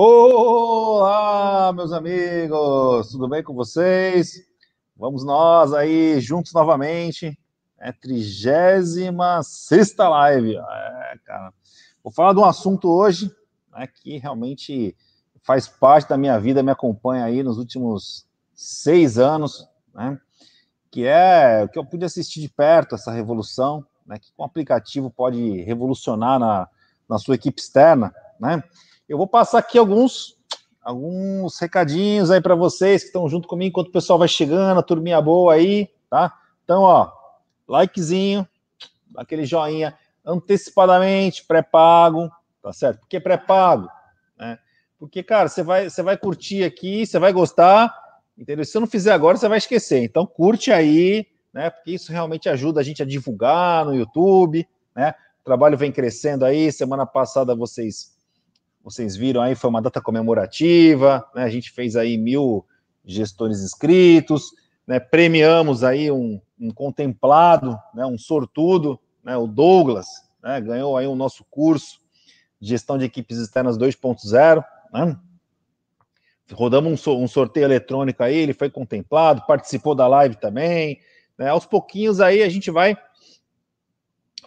Olá, meus amigos, tudo bem com vocês? Vamos nós aí juntos novamente. É 36 live. É, cara. Vou falar de um assunto hoje né, que realmente faz parte da minha vida, me acompanha aí nos últimos seis anos, né? Que é o que eu pude assistir de perto, essa revolução, né? Que um aplicativo pode revolucionar na, na sua equipe externa, né? Eu vou passar aqui alguns alguns recadinhos aí para vocês que estão junto comigo enquanto o pessoal vai chegando, a turminha boa aí, tá? Então, ó, likezinho, aquele joinha antecipadamente, pré-pago, tá certo? Por que pré-pago? Né? Porque, cara, você vai, você vai curtir aqui, você vai gostar, entendeu? Se você não fizer agora, você vai esquecer. Então, curte aí, né? Porque isso realmente ajuda a gente a divulgar no YouTube, né? O trabalho vem crescendo aí. Semana passada vocês vocês viram aí, foi uma data comemorativa, né? A gente fez aí mil gestores inscritos, né? Premiamos aí um, um contemplado, né? Um sortudo, né? O Douglas, né? Ganhou aí o nosso curso de gestão de equipes externas 2.0, né? Rodamos um, um sorteio eletrônico aí, ele foi contemplado, participou da live também, né? Aos pouquinhos aí a gente vai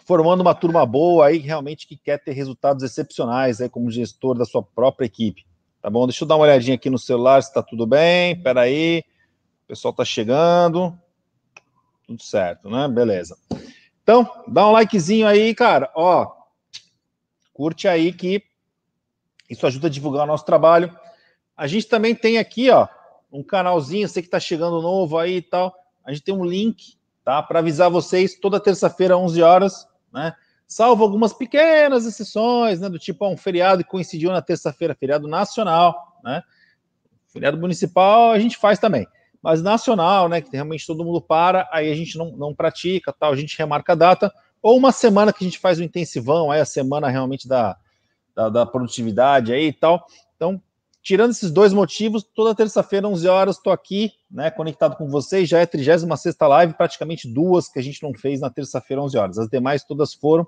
formando uma turma boa aí, realmente que quer ter resultados excepcionais aí como gestor da sua própria equipe. Tá bom? Deixa eu dar uma olhadinha aqui no celular se está tudo bem. Espera aí. O pessoal está chegando. Tudo certo, né? Beleza. Então, dá um likezinho aí, cara. Ó, curte aí que isso ajuda a divulgar o nosso trabalho. A gente também tem aqui, ó, um canalzinho, você que está chegando novo aí e tal. A gente tem um link, tá? Para avisar vocês toda terça-feira, 11 horas, né? Salvo algumas pequenas exceções, né? Do tipo, um feriado que coincidiu na terça-feira, feriado nacional, né? Feriado municipal a gente faz também, mas nacional, né? Que realmente todo mundo para, aí a gente não, não pratica, tal, a gente remarca a data, ou uma semana que a gente faz o intensivão, aí a semana realmente da, da, da produtividade aí e tal. Então, tirando esses dois motivos, toda terça-feira, 11 horas, estou aqui, né, conectado com vocês. Já é a 36 live, praticamente duas que a gente não fez na terça-feira, 11 horas. As demais todas foram.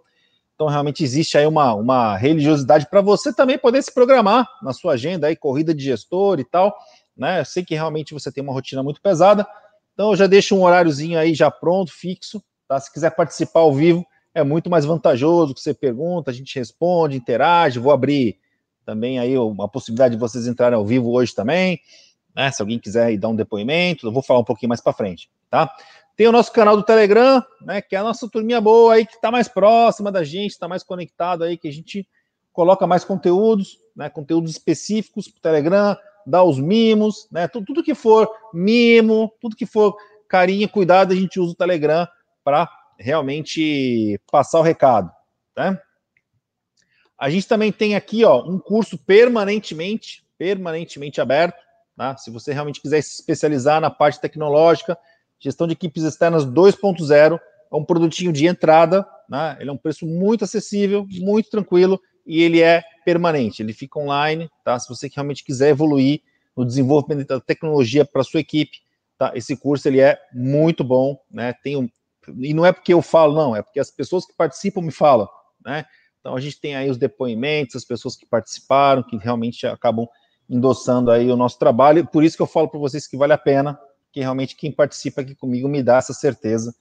Então, realmente existe aí uma, uma religiosidade para você também poder se programar na sua agenda aí, corrida de gestor e tal. Né? Eu sei que realmente você tem uma rotina muito pesada. Então, eu já deixo um horáriozinho aí já pronto, fixo. Tá? Se quiser participar ao vivo, é muito mais vantajoso que você pergunta, a gente responde, interage. Vou abrir também aí uma possibilidade de vocês entrarem ao vivo hoje também, né? Se alguém quiser ir dar um depoimento, eu vou falar um pouquinho mais para frente, tá? Tem o nosso canal do Telegram, né? Que é a nossa turminha boa aí, que está mais próxima da gente, está mais conectado aí, que a gente coloca mais conteúdos, né? Conteúdos específicos para o Telegram, dá os mimos, né? Tudo, tudo que for mimo, tudo que for carinho, cuidado, a gente usa o Telegram para realmente passar o recado, né? A gente também tem aqui ó, um curso permanentemente, permanentemente aberto. Tá? Se você realmente quiser se especializar na parte tecnológica, gestão de equipes externas 2.0, é um produtinho de entrada, né? ele é um preço muito acessível, muito tranquilo e ele é permanente, ele fica online, tá? Se você realmente quiser evoluir no desenvolvimento da tecnologia para sua equipe, tá? Esse curso ele é muito bom, né? Tem um, e não é porque eu falo, não, é porque as pessoas que participam me falam, né? Então a gente tem aí os depoimentos, as pessoas que participaram, que realmente acabam endossando aí o nosso trabalho. Por isso que eu falo para vocês que vale a pena, que realmente quem participa aqui comigo me dá essa certeza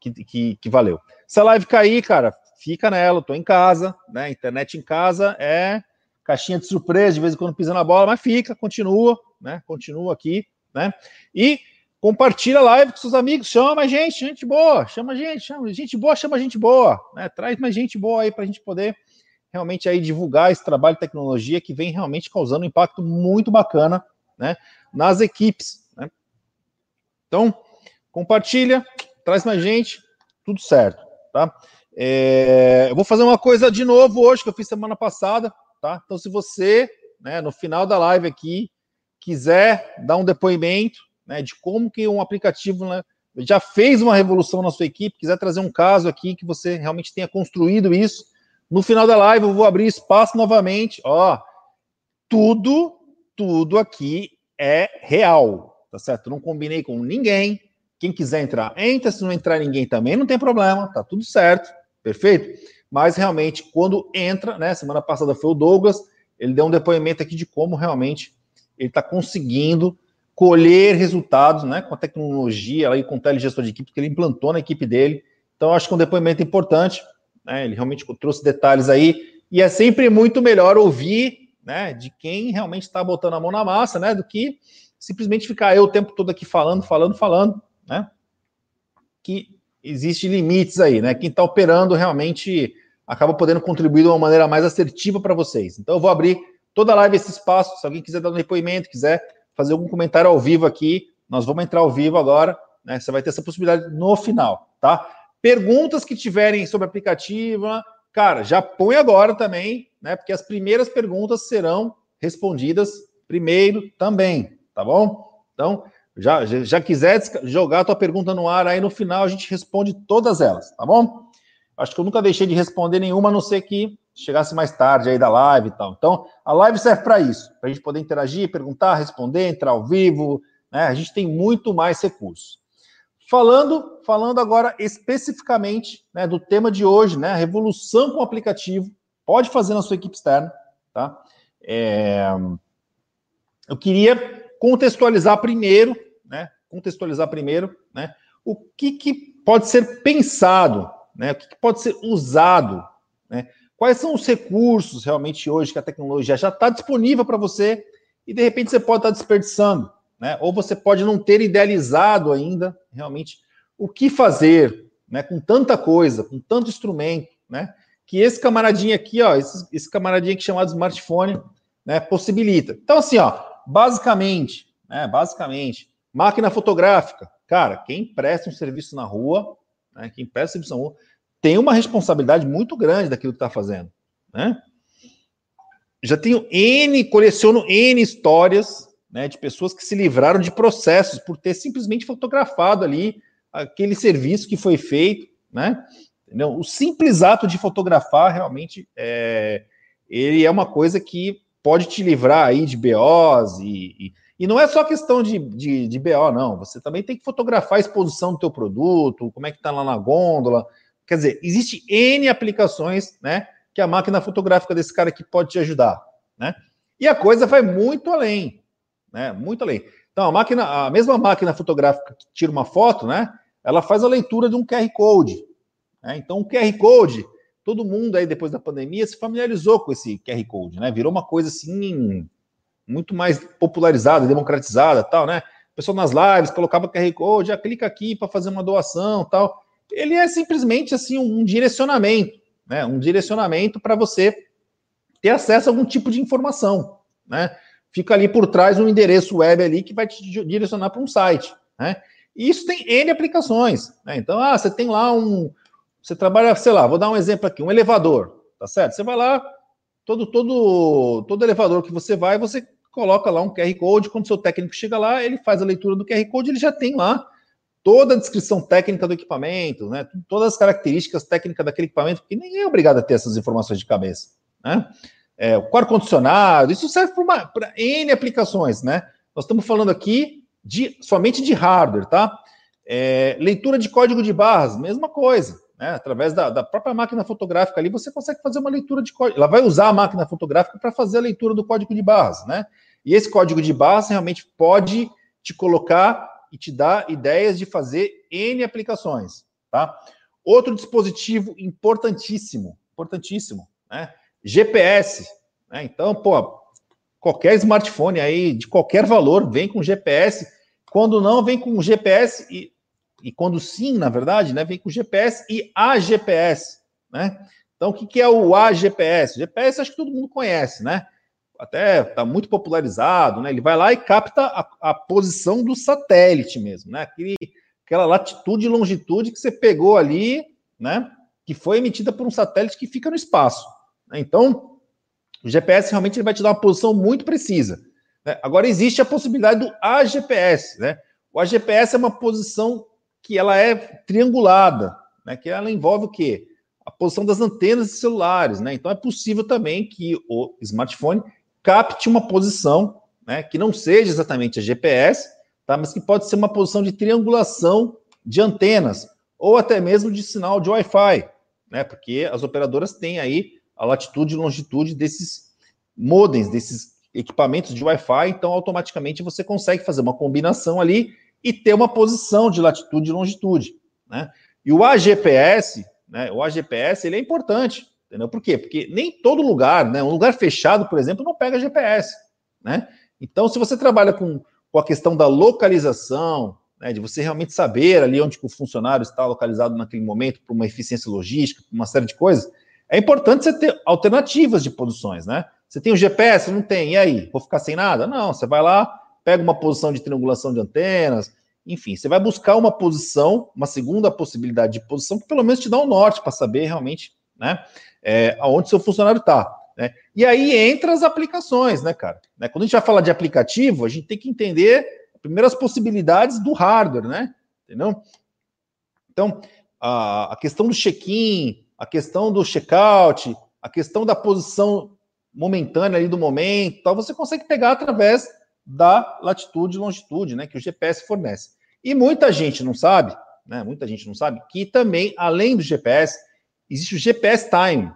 que, que, que valeu. Se a live cair, cara, fica nela, estou em casa, né? Internet em casa é caixinha de surpresa, de vez em quando pisa na bola, mas fica, continua, né? Continua aqui, né? E Compartilha a live com seus amigos, chama mais gente, gente boa, chama gente, chama gente boa, chama gente boa, né? Traz mais gente boa aí para a gente poder realmente aí divulgar esse trabalho de tecnologia que vem realmente causando um impacto muito bacana, né? Nas equipes, né? Então, compartilha, traz mais gente, tudo certo, tá? É, eu vou fazer uma coisa de novo hoje que eu fiz semana passada, tá? Então, se você, né, no final da live aqui, quiser dar um depoimento, né, de como que um aplicativo né, já fez uma revolução na sua equipe, quiser trazer um caso aqui que você realmente tenha construído isso, no final da live eu vou abrir espaço novamente, ó, tudo, tudo aqui é real, tá certo? Não combinei com ninguém, quem quiser entrar, entra, se não entrar ninguém também, não tem problema, tá tudo certo, perfeito? Mas realmente, quando entra, né, semana passada foi o Douglas, ele deu um depoimento aqui de como realmente ele está conseguindo colher resultados, né, com a tecnologia e com o telegestor de equipe que ele implantou na equipe dele. Então, acho que é um depoimento importante, né, ele realmente trouxe detalhes aí, e é sempre muito melhor ouvir, né, de quem realmente está botando a mão na massa, né, do que simplesmente ficar eu o tempo todo aqui falando, falando, falando, né, que existe limites aí, né, quem está operando realmente acaba podendo contribuir de uma maneira mais assertiva para vocês. Então, eu vou abrir toda a live esse espaço, se alguém quiser dar um depoimento, quiser fazer algum comentário ao vivo aqui, nós vamos entrar ao vivo agora, né? Você vai ter essa possibilidade no final, tá? Perguntas que tiverem sobre aplicativo, cara, já põe agora também, né? Porque as primeiras perguntas serão respondidas primeiro também, tá bom? Então, já, já, quiser jogar a tua pergunta no ar, aí no final a gente responde todas elas, tá bom? Acho que eu nunca deixei de responder nenhuma, a não ser que chegasse mais tarde aí da live e tal. Então, a live serve para isso, para a gente poder interagir, perguntar, responder, entrar ao vivo, né? A gente tem muito mais recursos. Falando, falando agora especificamente né, do tema de hoje, né? A revolução com o aplicativo. Pode fazer na sua equipe externa, tá? É... Eu queria contextualizar primeiro, né? Contextualizar primeiro, né? O que, que pode ser pensado, né? O que, que pode ser usado, né? Quais são os recursos realmente hoje que a tecnologia já está disponível para você e de repente você pode estar tá desperdiçando, né? Ou você pode não ter idealizado ainda realmente o que fazer, né? Com tanta coisa, com tanto instrumento, né? Que esse camaradinho aqui, ó, esse, esse camaradinho aqui chamado smartphone, né? Possibilita. Então assim, ó, basicamente, né? Basicamente, máquina fotográfica, cara, quem presta um serviço na rua, né? Quem presta um serviço na rua tem uma responsabilidade muito grande daquilo que está fazendo, né? Já tenho N, coleciono N histórias né, de pessoas que se livraram de processos por ter simplesmente fotografado ali aquele serviço que foi feito, né? Entendeu? O simples ato de fotografar realmente é, ele é uma coisa que pode te livrar aí de BOs e, e, e não é só questão de, de, de BO, não. Você também tem que fotografar a exposição do teu produto, como é que tá lá na gôndola, Quer dizer, existe N aplicações, né, que a máquina fotográfica desse cara aqui pode te ajudar, né? E a coisa vai muito além, né? Muito além. Então, a máquina, a mesma máquina fotográfica que tira uma foto, né? Ela faz a leitura de um QR Code. Né? Então, o QR Code, todo mundo aí depois da pandemia se familiarizou com esse QR Code, né? Virou uma coisa assim muito mais popularizada, democratizada, tal, né? O pessoal nas lives colocava QR Code, já clica aqui para fazer uma doação, tal ele é simplesmente assim um direcionamento, né? Um direcionamento para você ter acesso a algum tipo de informação, né? Fica ali por trás um endereço web ali que vai te direcionar para um site, né? E isso tem N aplicações, né? Então, ah, você tem lá um, você trabalha, sei lá, vou dar um exemplo aqui, um elevador, tá certo? Você vai lá, todo todo todo elevador que você vai, você coloca lá um QR Code, quando seu técnico chega lá, ele faz a leitura do QR Code, ele já tem lá toda a descrição técnica do equipamento, né? Todas as características técnicas daquele equipamento, porque ninguém é obrigado a ter essas informações de cabeça, né? É, o ar-condicionado, isso serve para N aplicações, né? Nós estamos falando aqui de, somente de hardware, tá? É, leitura de código de barras, mesma coisa, né? Através da, da, própria máquina fotográfica ali, você consegue fazer uma leitura de código. Ela vai usar a máquina fotográfica para fazer a leitura do código de barras, né? E esse código de barras realmente pode te colocar e te dá ideias de fazer N aplicações, tá? Outro dispositivo importantíssimo, importantíssimo, né? GPS, né? Então, pô, qualquer smartphone aí de qualquer valor vem com GPS. Quando não, vem com GPS e, e quando sim, na verdade, né, vem com GPS e AGPS, né? Então, o que, que é o AGPS? GPS acho que todo mundo conhece, né? Até está muito popularizado, né? Ele vai lá e capta a, a, posição do satélite mesmo, né? Aquele, aquela latitude e longitude que você pegou ali, né? Que foi emitida por um satélite que fica no espaço. Né? Então, o GPS realmente ele vai te dar uma posição muito precisa. Né? Agora existe a possibilidade do AGPS, né? O AGPS é uma posição que ela é triangulada, né? Que ela envolve o quê? A posição das antenas de celulares, né? Então é possível também que o smartphone capte uma posição, né, que não seja exatamente a GPS, tá, mas que pode ser uma posição de triangulação de antenas, ou até mesmo de sinal de Wi-Fi, né, porque as operadoras têm aí a latitude e longitude desses modems, desses equipamentos de Wi-Fi, então automaticamente você consegue fazer uma combinação ali e ter uma posição de latitude e longitude, né? E o AGPS, né, o AGPS, ele é importante, entendeu? Por quê? Porque nem todo lugar, né, um lugar fechado, por exemplo, não pega GPS, né? Então, se você trabalha com, com a questão da localização, né, de você realmente saber ali onde o funcionário está localizado naquele momento, para uma eficiência logística, uma série de coisas, é importante você ter alternativas de posições, né? Você tem o GPS? Não tem. E aí? Vou ficar sem nada? Não. Você vai lá, pega uma posição de triangulação de antenas, enfim, você vai buscar uma posição, uma segunda possibilidade de posição que pelo menos te dá um norte para saber realmente, né, é, aonde seu funcionário está. Né? E aí entra as aplicações, né, cara? Né? Quando a gente vai falar de aplicativo, a gente tem que entender primeiro as possibilidades do hardware, né? Entendeu? Então, a, a questão do check-in, a questão do check-out, a questão da posição momentânea ali do momento, tal, você consegue pegar através da latitude e longitude, né, que o GPS fornece. E muita gente não sabe, né, muita gente não sabe que também, além do GPS, existe o GPS Time.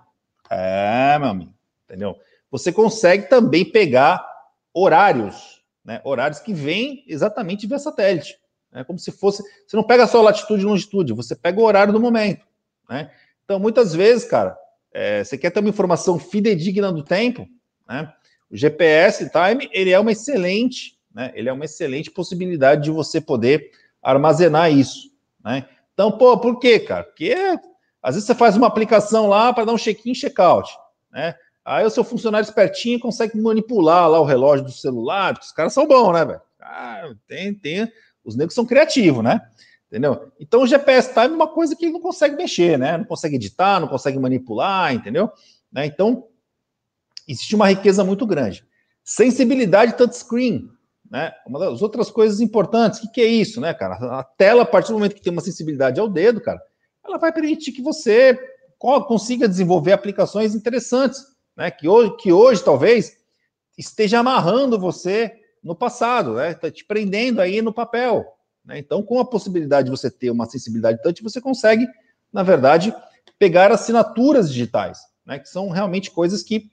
É, meu amigo, entendeu? Você consegue também pegar horários, né, horários que vêm exatamente via satélite. É como se fosse. Você não pega só latitude e longitude, você pega o horário do momento. Né? Então, muitas vezes, cara, é, você quer ter uma informação fidedigna do tempo, né? O GPS Time ele é uma excelente, né? Ele é uma excelente possibilidade de você poder armazenar isso, né? Então, pô, por quê, cara? Porque às vezes você faz uma aplicação lá para dar um check-in, check-out, né? Aí o seu funcionário espertinho consegue manipular lá o relógio do celular, porque os caras são bons, né, velho? Ah, tem, tem. Os negros são criativos, né? Entendeu? Então o GPS Time é uma coisa que ele não consegue mexer, né? Não consegue editar, não consegue manipular, entendeu? Né? Então, existe uma riqueza muito grande. Sensibilidade touchscreen, né? Uma das outras coisas importantes, o que, que, é isso, né, cara? A tela, a partir do momento que tem uma sensibilidade ao dedo, cara, ela vai permitir que você consiga desenvolver aplicações interessantes, né? Que hoje, que hoje talvez esteja amarrando você no passado, né? Está te prendendo aí no papel. Né? Então, com a possibilidade de você ter uma sensibilidade touch, você consegue, na verdade, pegar assinaturas digitais, né? Que são realmente coisas que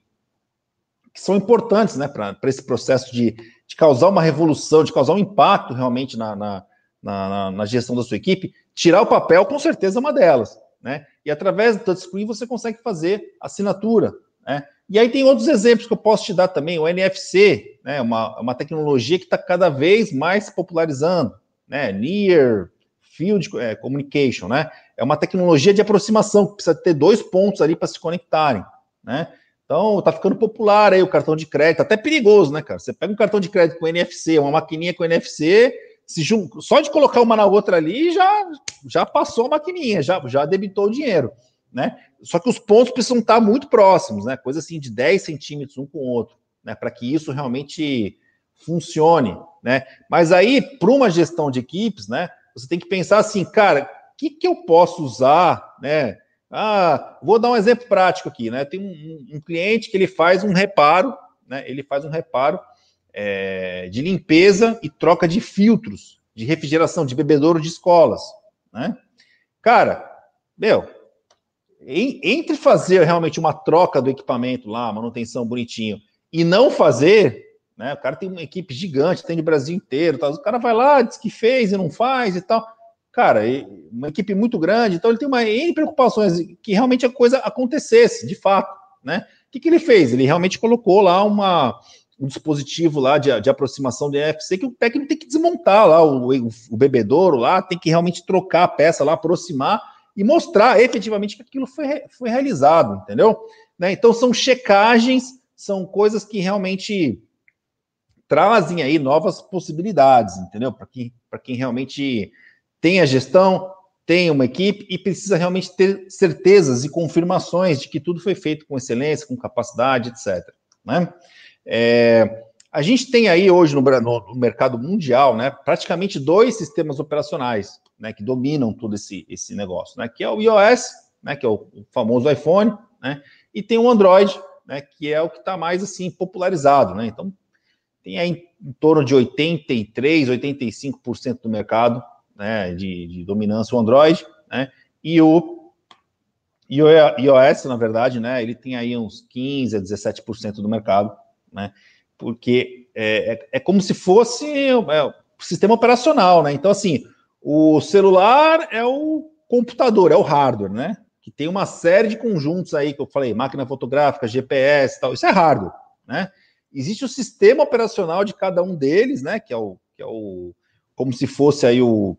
que são importantes né, para esse processo de, de causar uma revolução, de causar um impacto realmente na, na, na, na, gestão da sua equipe. Tirar o papel, com certeza, é uma delas. Né? E através do touchscreen você consegue fazer assinatura. Né? E aí tem outros exemplos que eu posso te dar também. O NFC, né, uma, uma tecnologia que está cada vez mais popularizando. Né? Near Field é, Communication. Né? É uma tecnologia de aproximação que precisa ter dois pontos ali para se conectarem. Né? Então, tá ficando popular aí o cartão de crédito, até perigoso, né, cara? Você pega um cartão de crédito com NFC, uma maquininha com NFC, se jun... só de colocar uma na outra ali, já, já passou a maquininha, já, já debitou o dinheiro, né? Só que os pontos precisam estar muito próximos, né? Coisa assim de 10 centímetros um com o outro, né? Para que isso realmente funcione, né? Mas aí, para uma gestão de equipes, né? Você tem que pensar assim, cara, o que, que eu posso usar, né? Ah, vou dar um exemplo prático aqui, né? Tem um, um cliente que ele faz um reparo, né? Ele faz um reparo é, de limpeza e troca de filtros de refrigeração de bebedouro de escolas, né? Cara, meu, em, entre fazer realmente uma troca do equipamento lá, manutenção bonitinho, e não fazer, né? O cara tem uma equipe gigante, tem de Brasil inteiro, tá? o cara vai lá, diz que fez e não faz e tal cara, uma equipe muito grande, então ele tem uma N preocupações que realmente a coisa acontecesse, de fato, né? O que, que ele fez? Ele realmente colocou lá uma, um dispositivo lá de, de aproximação do NFC que o técnico tem que desmontar lá o, o, o bebedouro lá, tem que realmente trocar a peça lá, aproximar e mostrar efetivamente que aquilo foi, foi realizado, entendeu? Né? Então são checagens, são coisas que realmente trazem aí novas possibilidades, entendeu? Para quem, quem realmente tem a gestão, tem uma equipe e precisa realmente ter certezas e confirmações de que tudo foi feito com excelência, com capacidade, etc. Né? É, a gente tem aí hoje no, no, mercado mundial, né, praticamente dois sistemas operacionais, né, que dominam todo esse, esse negócio, né, que é o iOS, né, que é o, famoso iPhone, né, e tem o Android, né, que é o que está mais assim popularizado, né. Então tem aí em torno de 83, 85% do mercado né, de, de dominância o Android, né, e o E o iOS, na verdade, né, ele tem aí uns 15 a 17% do mercado, né? Porque é, é, é como se fosse é, o sistema operacional, né? Então, assim, o celular é o computador, é o hardware, né? Que tem uma série de conjuntos aí que eu falei, máquina fotográfica, GPS, tal. Isso é hardware, né? Existe o sistema operacional de cada um deles, né? Que é o, que é o como se fosse aí o,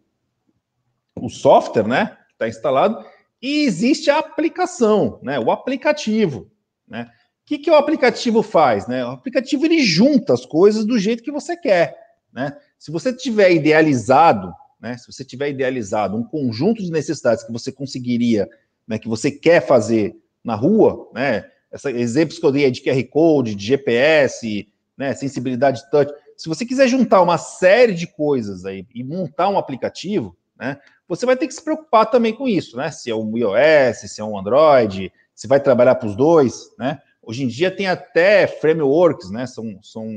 o software, né? Que está instalado e existe a aplicação, né? O aplicativo, né? O que, que o aplicativo faz, né? O aplicativo ele junta as coisas do jeito que você quer, né? Se você tiver idealizado, né? Se você tiver idealizado um conjunto de necessidades que você conseguiria, né? Que você quer fazer na rua, né? Essa, exemplos que eu dei é de QR Code, de GPS, né? Sensibilidade touch. Se você quiser juntar uma série de coisas aí e montar um aplicativo, né? você vai ter que se preocupar também com isso, né? Se é um iOS, se é um Android, se vai trabalhar para os dois, né? Hoje em dia tem até frameworks, né? São, são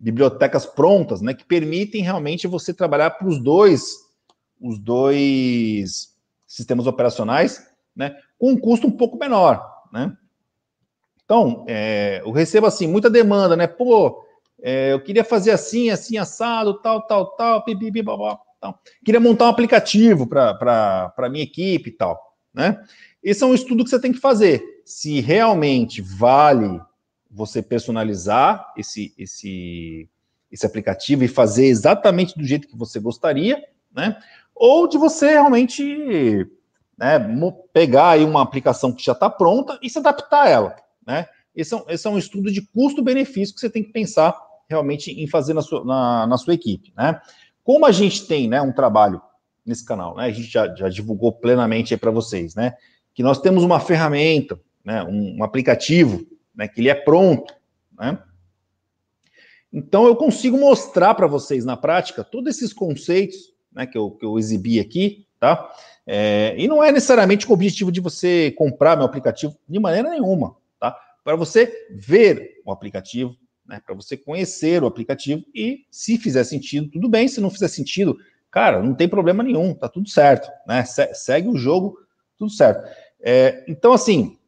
bibliotecas prontas, né? Que permitem realmente você trabalhar para os dois, os dois sistemas operacionais, né? Com um custo um pouco menor, né? Então, é, eu recebo assim muita demanda, né? Pô, é, eu queria fazer assim, assim, assado, tal, tal, tal, pipi, babá. Tal. Queria montar um aplicativo para minha equipe e tal. Né? Esse é um estudo que você tem que fazer. Se realmente vale você personalizar esse, esse, esse aplicativo e fazer exatamente do jeito que você gostaria, né? Ou de você realmente né, pegar aí uma aplicação que já está pronta e se adaptar a ela, né? Esse é, um, esse é um estudo de custo-benefício que você tem que pensar realmente em fazer na sua, na, na sua equipe, né? Como a gente tem né, um trabalho nesse canal, né? A gente já, já divulgou plenamente para vocês, né? Que nós temos uma ferramenta, né, um, um aplicativo, né, que ele é pronto, né? Então eu consigo mostrar para vocês na prática todos esses conceitos, né, que eu, que eu exibi aqui, tá? É, e não é necessariamente com o objetivo de você comprar meu aplicativo de maneira nenhuma, tá? Para você ver o aplicativo, né, para você conhecer o aplicativo e, se fizer sentido, tudo bem. Se não fizer sentido, cara, não tem problema nenhum, tá tudo certo, né? Se, segue o jogo, tudo certo. É, então, assim,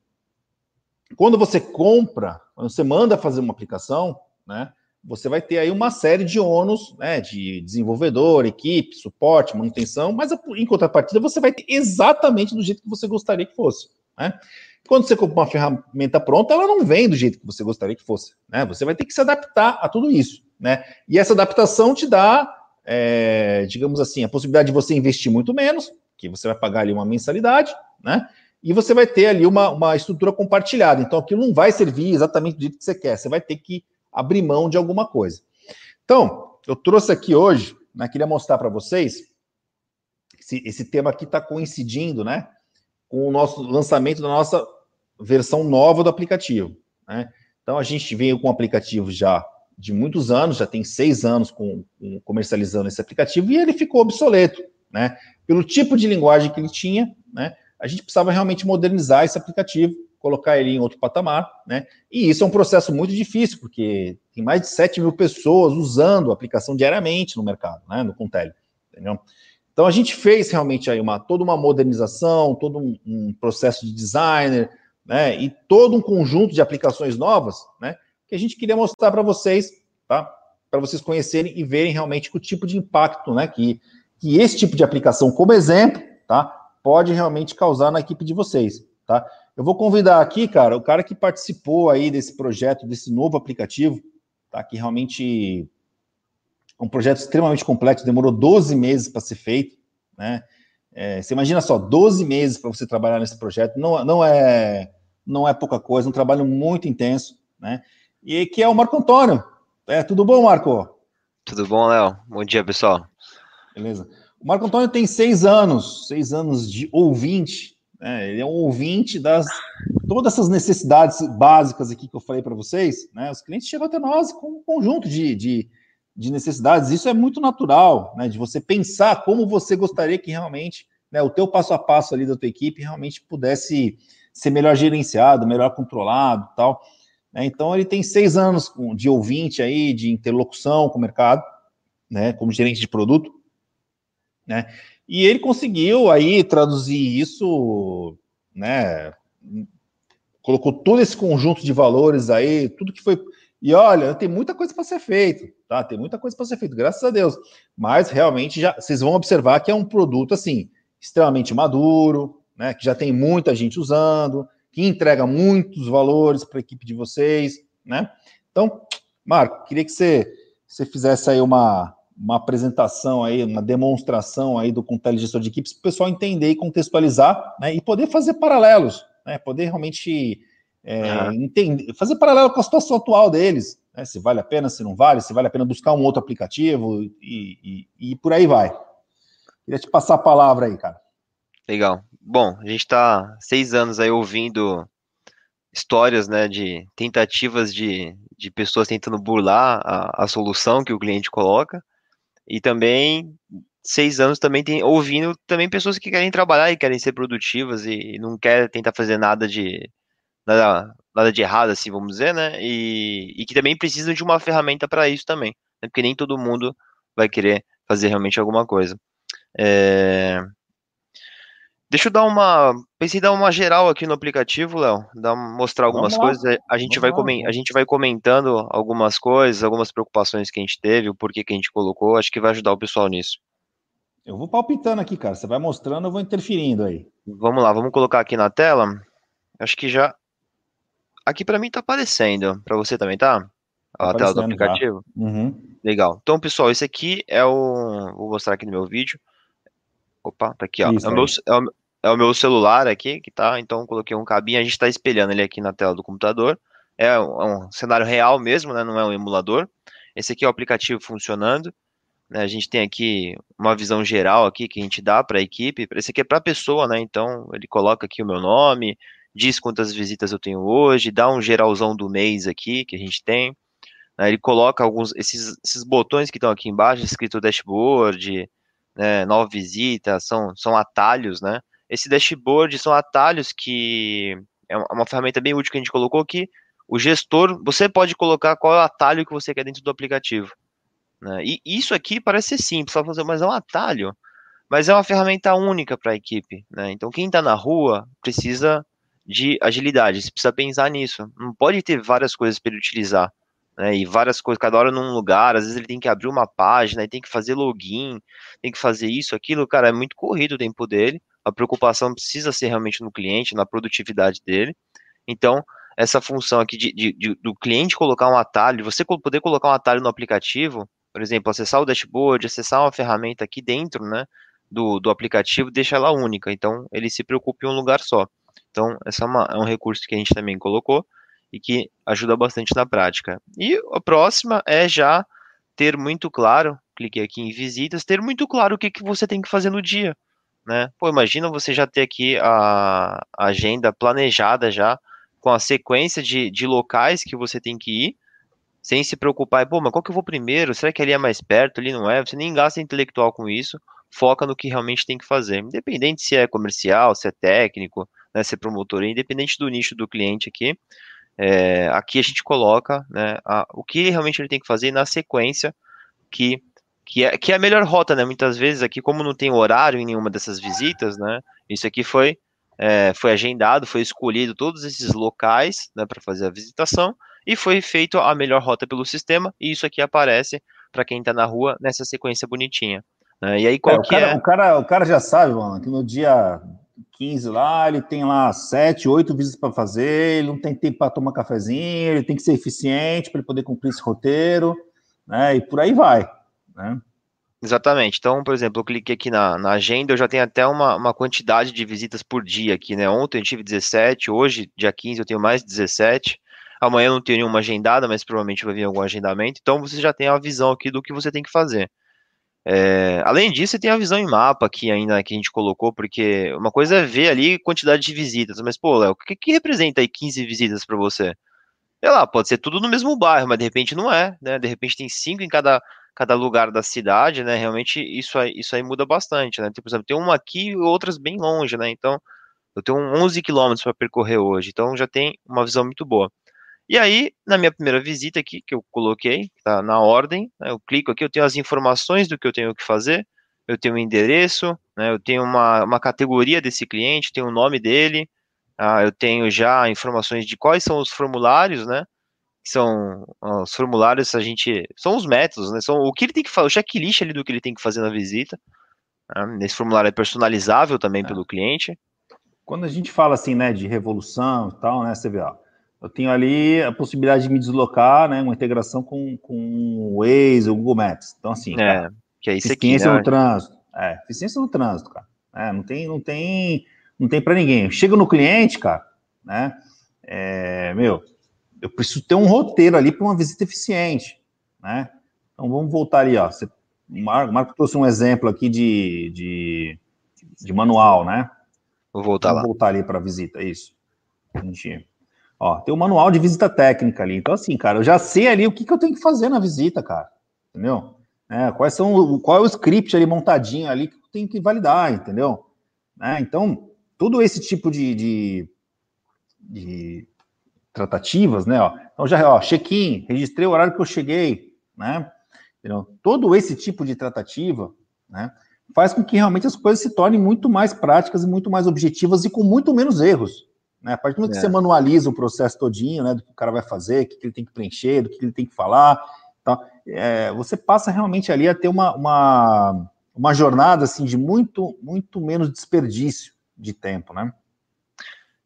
quando você compra, quando você manda fazer uma aplicação, né? Você vai ter aí uma série de ônus, né? De desenvolvedor, equipe, suporte, manutenção, mas em contrapartida você vai ter exatamente do jeito que você gostaria que fosse, né? Quando você compra uma ferramenta pronta, ela não vem do jeito que você gostaria que fosse. Né? Você vai ter que se adaptar a tudo isso. Né? E essa adaptação te dá, é, digamos assim, a possibilidade de você investir muito menos, que você vai pagar ali uma mensalidade, né? E você vai ter ali uma, uma estrutura compartilhada. Então, aquilo não vai servir exatamente do jeito que você quer. Você vai ter que abrir mão de alguma coisa. Então, eu trouxe aqui hoje, né, queria mostrar para vocês, esse, esse tema aqui está coincidindo, né? Com o nosso lançamento da nossa versão nova do aplicativo. Né? Então a gente veio com o aplicativo já de muitos anos, já tem seis anos com, com, comercializando esse aplicativo e ele ficou obsoleto, né? Pelo tipo de linguagem que ele tinha, né? A gente precisava realmente modernizar esse aplicativo, colocar ele em outro patamar, né? E isso é um processo muito difícil, porque tem mais de 7 mil pessoas usando a aplicação diariamente no mercado, né? No Contele, entendeu? Então a gente fez realmente aí uma toda uma modernização, todo um, um processo de designer, né, e todo um conjunto de aplicações novas, né, que a gente queria mostrar para vocês, tá? Para vocês conhecerem e verem realmente o tipo de impacto, né, que, que esse tipo de aplicação, como exemplo, tá, pode realmente causar na equipe de vocês, tá? Eu vou convidar aqui, cara, o cara que participou aí desse projeto, desse novo aplicativo, tá? Que realmente é um projeto extremamente complexo, demorou 12 meses para ser feito, né? É, você imagina só, 12 meses para você trabalhar nesse projeto, não, não é não é pouca coisa, um trabalho muito intenso, né? E que é o Marco Antônio. É, tudo bom, Marco? Tudo bom, Léo? Bom dia, pessoal. Beleza. O Marco Antônio tem seis anos, seis anos de ouvinte, né? Ele é um ouvinte das todas essas necessidades básicas aqui que eu falei para vocês, né? Os clientes chegam até nós com um conjunto de, de, de necessidades. Isso é muito natural, né? De você pensar como você gostaria que realmente, né, o teu passo a passo ali da tua equipe realmente pudesse ser melhor gerenciado, melhor controlado tal. Né? Então, ele tem seis anos de ouvinte aí, de interlocução com o mercado, né, como gerente de produto, né? E ele conseguiu aí traduzir isso né? Colocou todo esse conjunto de valores aí, tudo que foi. E olha, tem muita coisa para ser feito, tá? Tem muita coisa para ser feito, graças a Deus. Mas realmente já vocês vão observar que é um produto assim extremamente maduro, né? Que já tem muita gente usando, que entrega muitos valores para a equipe de vocês, né? Então, Marco, queria que você, você fizesse aí uma, uma apresentação aí, uma demonstração aí do com gestor de equipes para o pessoal entender e contextualizar, né, e poder fazer paralelos, né, poder realmente é, entender, fazer paralelo com a situação atual deles, né, se vale a pena, se não vale, se vale a pena buscar um outro aplicativo e, e, e por aí vai. Queria te passar a palavra aí, cara. Legal. Bom, a gente está seis anos aí ouvindo histórias, né, de tentativas de, de pessoas tentando burlar a, a solução que o cliente coloca, e também, seis anos também tem ouvindo também pessoas que querem trabalhar e querem ser produtivas e não querem tentar fazer nada de nada, nada de errado, assim, vamos dizer, né? E, e que também precisam de uma ferramenta para isso também, né? porque nem todo mundo vai querer fazer realmente alguma coisa. É, Deixa eu dar uma. Pensei em dar uma geral aqui no aplicativo, Léo. Mostrar algumas coisas. A gente, vai a gente vai comentando algumas coisas, algumas preocupações que a gente teve, o porquê que a gente colocou. Acho que vai ajudar o pessoal nisso. Eu vou palpitando aqui, cara. Você vai mostrando, eu vou interferindo aí. Vamos lá, vamos colocar aqui na tela. Acho que já. Aqui para mim tá aparecendo. Para você também, tá? tá a tela do aplicativo. Tá. Uhum. Legal. Então, pessoal, esse aqui é o. Vou mostrar aqui no meu vídeo. Opa, tá aqui, ó. Isso, é, o meu, é, o, meu celular aqui, que tá, então coloquei um cabinho, a gente está espelhando ele aqui na tela do computador. É um, é um, cenário real mesmo, né, não é um emulador. Esse aqui é o aplicativo funcionando. Né, a gente tem aqui uma visão geral aqui que a gente dá para a equipe. Esse aqui é para a pessoa, né? Então ele coloca aqui o meu nome, diz quantas visitas eu tenho hoje, dá um geralzão do mês aqui que a gente tem. Né, ele coloca alguns esses, esses botões que estão aqui embaixo, escrito dashboard, né, nova visita, são, são atalhos, né? Esse dashboard são atalhos que é uma ferramenta bem útil que a gente colocou aqui. O gestor, você pode colocar qual é o atalho que você quer dentro do aplicativo. Né? E isso aqui parece ser simples, mas é um atalho. Mas é uma ferramenta única para a equipe. Né? Então, quem está na rua precisa de agilidade, você precisa pensar nisso. Não pode ter várias coisas para ele utilizar. Né, e várias coisas, cada hora num lugar, às vezes ele tem que abrir uma página, tem que fazer login, tem que fazer isso, aquilo, cara, é muito corrido o tempo dele a preocupação precisa ser realmente no cliente, na produtividade dele. Então, essa função aqui de, de, de, do cliente colocar um atalho, você poder colocar um atalho no aplicativo, por exemplo, acessar o dashboard, acessar uma ferramenta aqui dentro, né, do, do aplicativo, deixa ela única. Então, ele se preocupa em um lugar só. Então, essa é, é um recurso que a gente também colocou e que ajuda bastante na prática. E a próxima é já ter muito claro, cliquei aqui em visitas, ter muito claro o que, que você tem que fazer no dia né? Pô, imagina você já ter aqui a agenda planejada já, com a sequência de, de locais que você tem que ir, sem se preocupar, pô, mas qual que eu vou primeiro? Será que ali é mais perto, ali não é? Você nem gasta intelectual com isso, foca no que realmente tem que fazer. Independente se é comercial, se é técnico, né, se é promotor, independente do nicho do cliente aqui, é, aqui a gente coloca né, a, o que realmente ele tem que fazer na sequência que que é, que é a melhor rota, né? Muitas vezes aqui, como não tem horário em nenhuma dessas visitas, né? Isso aqui foi, é, foi agendado, foi escolhido todos esses locais né, para fazer a visitação e foi feito a melhor rota pelo sistema e isso aqui aparece para quem está na rua nessa sequência bonitinha. Né? E aí qual é, o cara, é? O cara, o cara já sabe, mano, que no dia 15 lá, ele tem lá 7, 8 visitas para fazer, ele não tem tempo para tomar cafezinho, ele tem que ser eficiente para ele poder cumprir esse roteiro, né? E por aí vai né? Exatamente. Então, por exemplo, eu cliquei aqui na, na agenda, eu já tenho até uma, uma quantidade de visitas por dia aqui, né? Ontem eu tive 17, hoje, dia 15, eu tenho mais 17. Amanhã eu não tenho nenhuma agendada, mas provavelmente vai vir algum agendamento. Então você já tem a visão aqui do que você tem que fazer. É, além disso, você tem a visão em mapa aqui ainda que a gente colocou, porque uma coisa é ver ali quantidade de visitas, mas pô, Léo, o que, que representa aí 15 visitas para você? Sei lá, pode ser tudo no mesmo bairro, mas de repente não é, né? De repente tem cinco em cada cada lugar da cidade, né? Realmente isso aí, isso aí muda bastante, né? Tipo, por exemplo, tem uma aqui e outras bem longe, né? Então, eu tenho 11 quilômetros para percorrer hoje, então já tem uma visão muito boa. E aí, na minha primeira visita aqui, que eu coloquei, tá na ordem, né, eu clico aqui, eu tenho as informações do que eu tenho que fazer, eu tenho o um endereço, né, eu tenho uma, uma categoria desse cliente, tenho o nome dele, Ah, eu tenho já informações de quais são os formulários, né? São os formulários, a gente. São os métodos, né? São o que ele tem que fazer, o checklist ali do que ele tem que fazer na visita. Né? Esse formulário é personalizável também é. pelo cliente. Quando a gente fala assim, né, de revolução e tal, né, você vê, ó, eu tenho ali a possibilidade de me deslocar, né, uma integração com, com o Waze, o Google Maps. Então, assim, é, cara, que é isso eficiência aqui, né? no trânsito. É, eficiência no trânsito, cara. É, não tem, não tem, não tem para ninguém. Chega no cliente, cara, né, é, meu, eu preciso ter um roteiro ali para uma visita eficiente, né? Então, vamos voltar ali, ó. Você, o Marco, Marco trouxe um exemplo aqui de, de, de manual, né? Vou voltar vamos lá. voltar ali para a visita, isso. A gente Ó, tem o um manual de visita técnica ali. Então, assim, cara, eu já sei ali o que, que eu tenho que fazer na visita, cara. Entendeu? É, quais são, qual é o script ali montadinho ali que eu tenho que validar, entendeu? É, então, todo esse tipo de, de, de tratativas, né? Ó, então já, ó, check-in, registrei o horário que eu cheguei, né? Entendeu? Todo esse tipo de tratativa, né? Faz com que realmente as coisas se tornem muito mais práticas e muito mais objetivas e com muito menos erros. Né? A partir do momento é. que você manualiza o processo todinho, né, do que o cara vai fazer, o que ele tem que preencher, do que ele tem que falar, então, é, você passa realmente ali a ter uma, uma, uma jornada assim de muito, muito menos desperdício de tempo, né?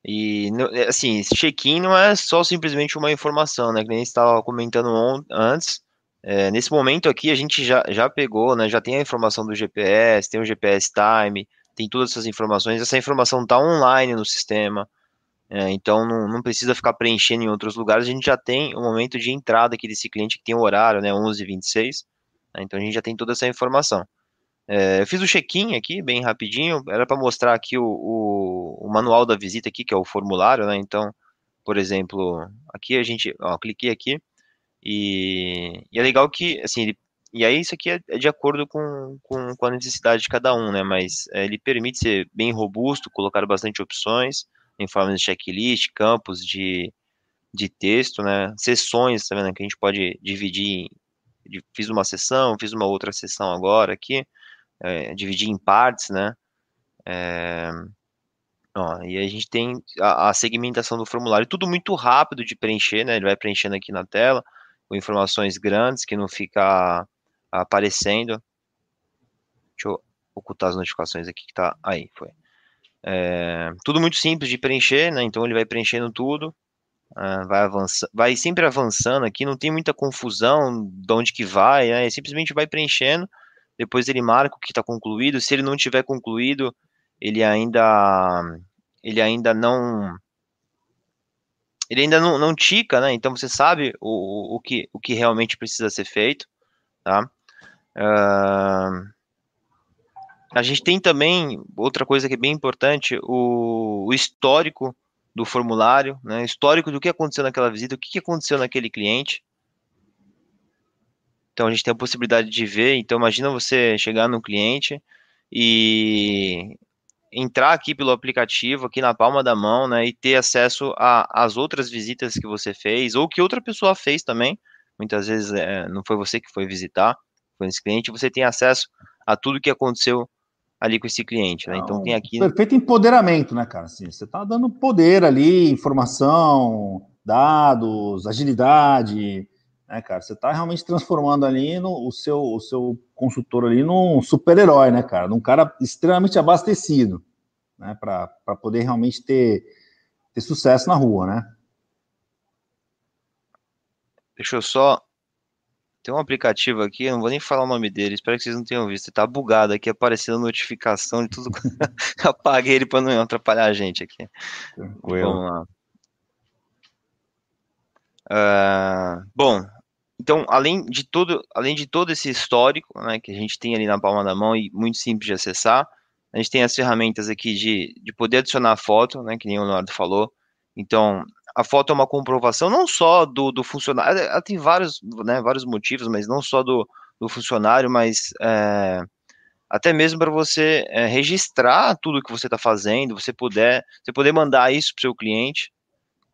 E, assim, check-in não é só simplesmente uma informação, né? Que nem estava comentando antes. É, nesse momento aqui, a gente já, já pegou, né? Já tem a informação do GPS, tem o GPS Time, tem todas essas informações. Essa informação está online no sistema. É, então não, não, precisa ficar preenchendo em outros lugares, a gente já tem o momento de entrada aqui desse cliente que tem o horário, né, 11h26, né, então a gente já tem toda essa informação. É, eu fiz o check-in aqui, bem rapidinho, era para mostrar aqui o, o, o, manual da visita aqui, que é o formulário, né, então, por exemplo, aqui a gente, ó, cliquei aqui, e, e, é legal que, assim, ele, e aí isso aqui é, é de acordo com, com, com, a necessidade de cada um, né, mas é, ele permite ser bem robusto, colocar bastante opções, em forma de checklist, campos de, de texto, né? Sessões, tá vendo? Que a gente pode dividir. Fiz uma sessão, fiz uma outra sessão agora aqui, é, dividir em partes, né? É, ó, e a gente tem a, a, segmentação do formulário, tudo muito rápido de preencher, né? Ele vai preenchendo aqui na tela, com informações grandes que não fica aparecendo. Deixa eu ocultar as notificações aqui que tá aí, foi. É, tudo muito simples de preencher, né? Então ele vai preenchendo tudo, uh, vai avançando, vai sempre avançando aqui, não tem muita confusão de onde que vai, né? Simplesmente vai preenchendo, depois ele marca o que está concluído. Se ele não tiver concluído, ele ainda ele ainda não ele ainda não, não tica, né? Então você sabe o, o, que, o que realmente precisa ser feito, tá? Uh, a gente tem também outra coisa que é bem importante, o, o histórico do formulário, né? Histórico do que aconteceu naquela visita, o que aconteceu naquele cliente. Então a gente tem a possibilidade de ver. Então imagina você chegar no cliente e entrar aqui pelo aplicativo, aqui na palma da mão, né, e ter acesso às outras visitas que você fez, ou que outra pessoa fez também. Muitas vezes é, não foi você que foi visitar, foi esse cliente, você tem acesso a tudo que aconteceu ali com esse cliente, né? Então tem aqui. Perfeito empoderamento, né, cara? Assim, você está dando poder ali, informação, dados, agilidade, né, cara? Você está realmente transformando ali no, o, seu, o seu consultor ali num super-herói, né, cara? Num cara extremamente abastecido, né? Para poder realmente ter, ter sucesso na rua, né? Deixa eu só tem um aplicativo aqui, eu não vou nem falar o nome dele, espero que vocês não tenham visto. Tá bugado aqui, aparecendo notificação de tudo. Apaguei ele para não atrapalhar a gente aqui. Vamos lá. Uh, bom, então, além de todo, além de todo esse histórico, né, que a gente tem ali na palma da mão e muito simples de acessar, a gente tem as ferramentas aqui de, de poder adicionar foto, né, que nem o Leonardo falou. Então, a foto é uma comprovação não só do, do funcionário, ela tem vários, né, vários motivos, mas não só do, do funcionário, mas é, até mesmo para você é, registrar tudo que você está fazendo, você puder, você poder mandar isso para o seu cliente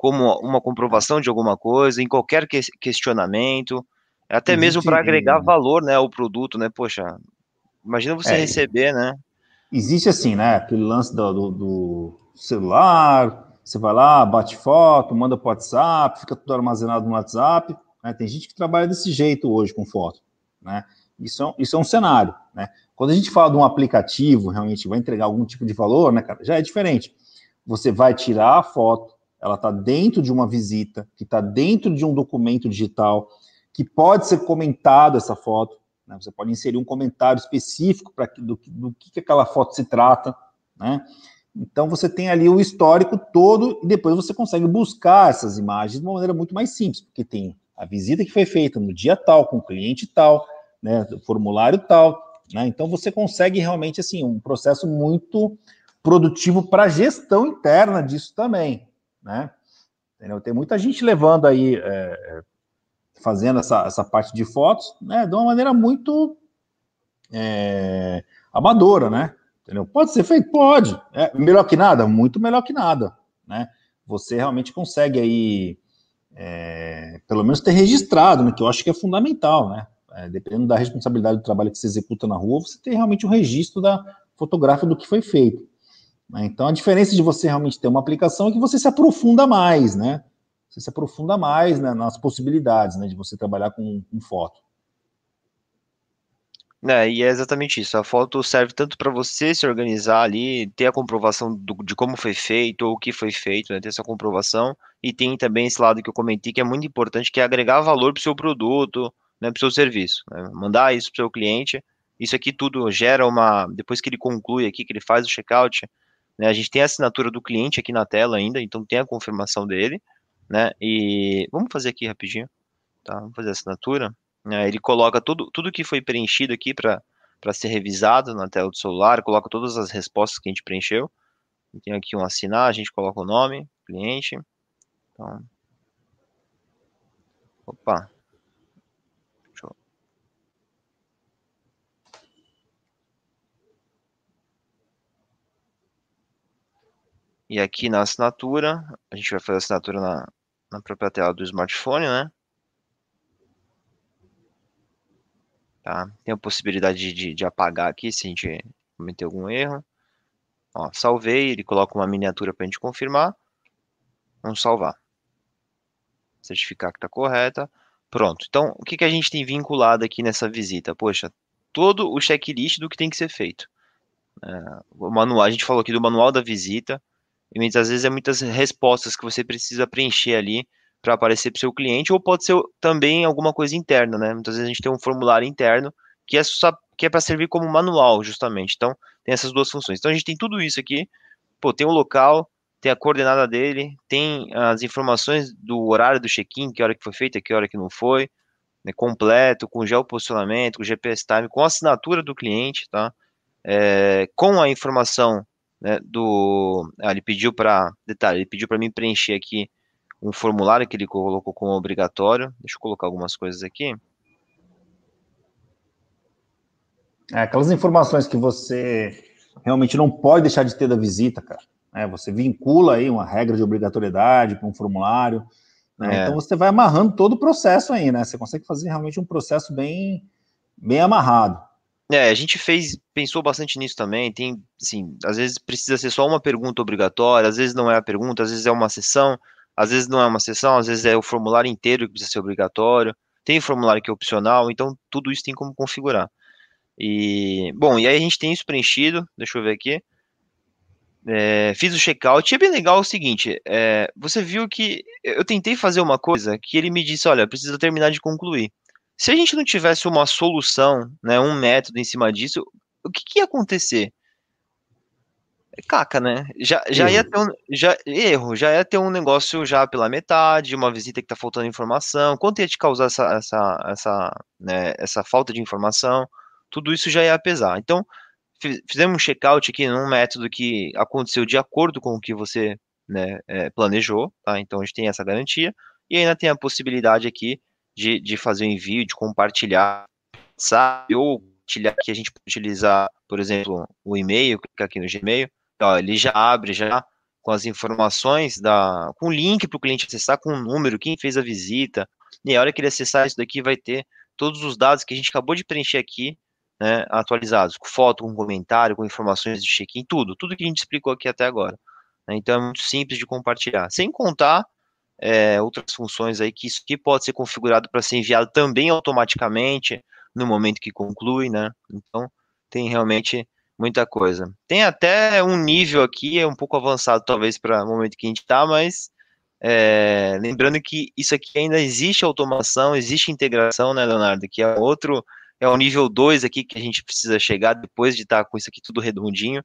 como uma comprovação de alguma coisa, em qualquer que, questionamento, até Existe, mesmo para agregar valor, né, ao produto, né, poxa, imagina você é, receber, né? Existe assim, né, aquele lance do, do, do celular, Você vai lá, bate foto, manda para o WhatsApp, fica tudo armazenado no WhatsApp. Né? Tem gente que trabalha desse jeito hoje com foto. Né? Isso, é, isso é um cenário. Né? Quando a gente fala de um aplicativo, realmente vai entregar algum tipo de valor, né, cara, já é diferente. Você vai tirar a foto, ela está dentro de uma visita, que está dentro de um documento digital, que pode ser comentado essa foto. Né? Você pode inserir um comentário específico para do, do que, que aquela foto se trata. Né? Então você tem ali o histórico todo e depois você consegue buscar essas imagens de uma maneira muito mais simples, porque tem a visita que foi feita no dia tal, com o cliente tal, né, formulário tal, né? Então você consegue realmente assim um processo muito produtivo para a gestão interna disso também, né? Entendeu? Tem muita gente levando aí, é, é, fazendo essa, essa parte de fotos, né, de uma maneira muito é, amadora, né? Entendeu? Pode ser feito? Pode. É melhor que nada? Muito melhor que nada, né? Você realmente consegue aí, é, pelo menos ter registrado, né? Que eu acho que é fundamental, né? É, dependendo da responsabilidade do trabalho que você executa na rua, você tem realmente o um registro da fotográfica do que foi feito. Né? Então, a diferença de você realmente ter uma aplicação é que você se aprofunda mais, né? Você se aprofunda mais né, nas possibilidades né, de você trabalhar com, com foto. É, e é exatamente isso. A foto serve tanto para você se organizar ali, ter a comprovação do, de como foi feito ou o que foi feito, né, ter essa comprovação, e tem também esse lado que eu comentei que é muito importante, que é agregar valor para o seu produto, né, para o seu serviço. Né, mandar isso para o seu cliente. Isso aqui tudo gera uma. Depois que ele conclui aqui, que ele faz o checkout, né, a gente tem a assinatura do cliente aqui na tela ainda, então tem a confirmação dele. Né, e vamos fazer aqui rapidinho. Tá, vamos fazer a assinatura. É, ele coloca tudo, tudo que foi preenchido aqui para ser revisado na tela do celular, coloca todas as respostas que a gente preencheu. Tem aqui um assinar, a gente coloca o nome, cliente. Então, opa. E aqui na assinatura, a gente vai fazer a assinatura na, na própria tela do smartphone, né? Tá? Tem a possibilidade de, de apagar aqui se a gente cometer algum erro. Ó, salvei, ele coloca uma miniatura para a gente confirmar. Vamos salvar. Certificar que está correta. Pronto. Então, o que, que a gente tem vinculado aqui nessa visita? Poxa, todo o checklist do que tem que ser feito. É, o manual, a gente falou aqui do manual da visita. E muitas vezes é muitas respostas que você precisa preencher ali para aparecer para o seu cliente, ou pode ser também alguma coisa interna, né? Muitas vezes a gente tem um formulário interno que é, só, que é para servir como manual, justamente. Então, tem essas duas funções. Então, a gente tem tudo isso aqui. Pô, tem o local, tem a coordenada dele, tem as informações do horário do check-in, que hora que foi feita, que hora que não foi, né, completo, com geoposicionamento, com GPS time, com a assinatura do cliente, tá? É, com a informação né, do. Ah, ele pediu para. Detalhe, ele pediu para mim preencher aqui um formulário que ele colocou como obrigatório. Deixa eu colocar algumas coisas aqui. É, aquelas informações que você realmente não pode deixar de ter da visita, cara. É, você vincula aí uma regra de obrigatoriedade para um formulário. Né? É. Então você vai amarrando todo o processo aí, né? Você consegue fazer realmente um processo bem, bem amarrado. É, a gente fez, pensou bastante nisso também. Tem, assim, às vezes precisa ser só uma pergunta obrigatória, às vezes não é a pergunta, às vezes é uma sessão. Às vezes não é uma sessão, às vezes é o formulário inteiro que precisa ser obrigatório. Tem formulário que é opcional, então tudo isso tem como configurar. E, bom, e aí a gente tem isso preenchido, deixa eu ver aqui. É, fiz o checkout e é bem legal o seguinte: é, você viu que eu tentei fazer uma coisa que ele me disse: olha, precisa terminar de concluir. Se a gente não tivesse uma solução, né, um método em cima disso, o que, que ia acontecer? caca, né? Já, já ia ter um já, erro, já ia ter um negócio já pela metade, uma visita que tá faltando informação, quanto ia te causar essa, essa, essa, né, essa falta de informação, tudo isso já ia pesar. Então, fizemos um check-out aqui num método que aconteceu de acordo com o que você né, é, planejou, tá? Então a gente tem essa garantia, e ainda tem a possibilidade aqui de, de fazer o envio, de compartilhar, sabe? Ou compartilhar que a gente pode utilizar, por exemplo, o e-mail, clicar aqui no Gmail, ó, ele já abre já com as informações da com o link para o cliente acessar com o número, quem fez a visita. E a hora que ele acessar isso daqui vai ter todos os dados que a gente acabou de preencher aqui, né, atualizados, com foto, com comentário, com informações de check-in, tudo, tudo que a gente explicou aqui até agora. Né? Então é muito simples de compartilhar. Sem contar é, outras funções aí que isso aqui pode ser configurado para ser enviado também automaticamente no momento que conclui, né? Então tem realmente muita coisa. Tem até um nível aqui, é um pouco avançado talvez para o momento que a gente está, mas é, lembrando que isso aqui ainda existe automação, existe integração, né, Leonardo? Que é outro, é o nível 2 aqui que a gente precisa chegar depois de estar tá com isso aqui tudo redondinho,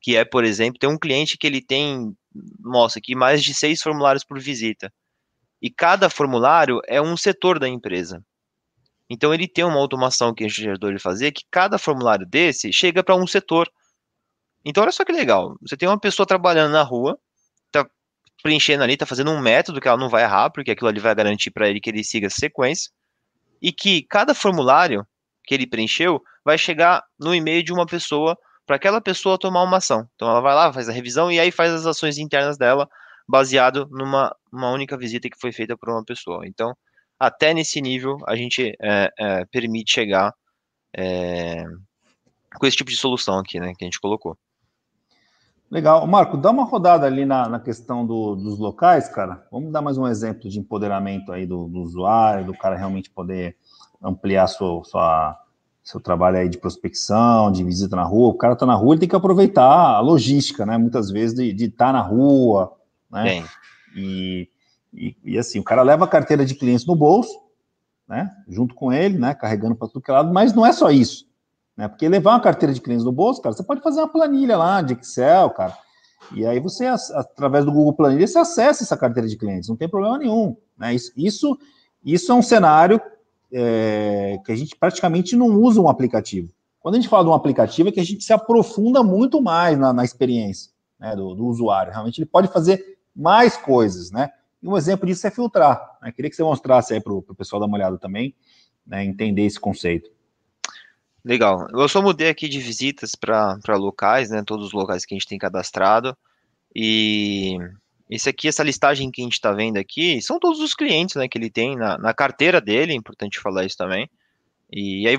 que é, por exemplo, tem um cliente que ele tem, mostra aqui, mais de seis formulários por visita. E cada formulário é um setor da empresa. Então ele tem uma automação que a gente ajudou ele fazer, que cada formulário desse chega para um setor. Então olha só que legal. Você tem uma pessoa trabalhando na rua, tá preenchendo ali, tá fazendo um método que ela não vai errar, porque aquilo ali vai garantir para ele que ele siga a sequência, e que cada formulário que ele preencheu vai chegar no e-mail de uma pessoa para aquela pessoa tomar uma ação. Então ela vai lá, faz a revisão e aí faz as ações internas dela baseado numa uma única visita que foi feita por uma pessoa. Então até nesse nível a gente é, é, permite chegar é, com esse tipo de solução aqui, né, que a gente colocou. Legal. Marco, dá uma rodada ali na, na questão do, dos locais, cara. Vamos dar mais um exemplo de empoderamento aí do, do usuário, do cara realmente poder ampliar sua, sua, seu trabalho aí de prospecção, de visita na rua. O cara tá na rua, ele tem que aproveitar a logística, né? Muitas vezes de estar tá na rua, né? E, e, e, assim, o cara leva a carteira de clientes no bolso, né? Junto com ele, né? Carregando para tudo que é lado, mas não é só isso, né? Porque levar uma carteira de clientes no bolso, cara, você pode fazer uma planilha lá de Excel, cara. E aí você, através do Google Planilha, você acessa essa carteira de clientes, não tem problema nenhum. Né? Isso, isso, isso é um cenário é, que a gente praticamente não usa um aplicativo. Quando a gente fala de um aplicativo, é que a gente se aprofunda muito mais na, na experiência né, do, do, usuário. Realmente ele pode fazer mais coisas, né? E um exemplo disso é filtrar. Né? Queria que você mostrasse aí para o pessoal dar uma olhada também, né, entender esse conceito. Legal. Eu só mudei aqui de visitas para locais, né? Todos os locais que a gente tem cadastrado. E esse aqui, essa listagem que a gente está vendo aqui, são todos os clientes né, que ele tem na, na carteira dele, é importante falar isso também. E aí,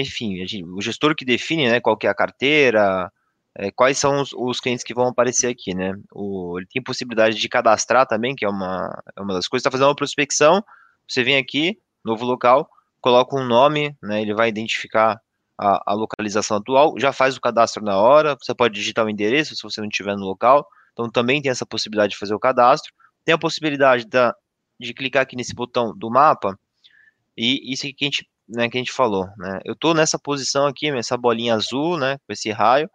enfim, gente, o gestor que define né, qual que é a carteira, é, quais são os, os, clientes que vão aparecer aqui, né? O, ele tem possibilidade de cadastrar também, que é uma, é uma das coisas. Está fazendo uma prospecção, você vem aqui, novo local, coloca um nome, né? Ele vai identificar a, a localização atual, já faz o cadastro na hora. Você pode digitar o endereço se você não estiver no local. Então também tem essa possibilidade de fazer o cadastro. Tem a possibilidade da, de clicar aqui nesse botão do mapa e isso que a gente, né, que a gente falou, né? Eu estou nessa posição aqui, essa bolinha azul, né, com esse raio.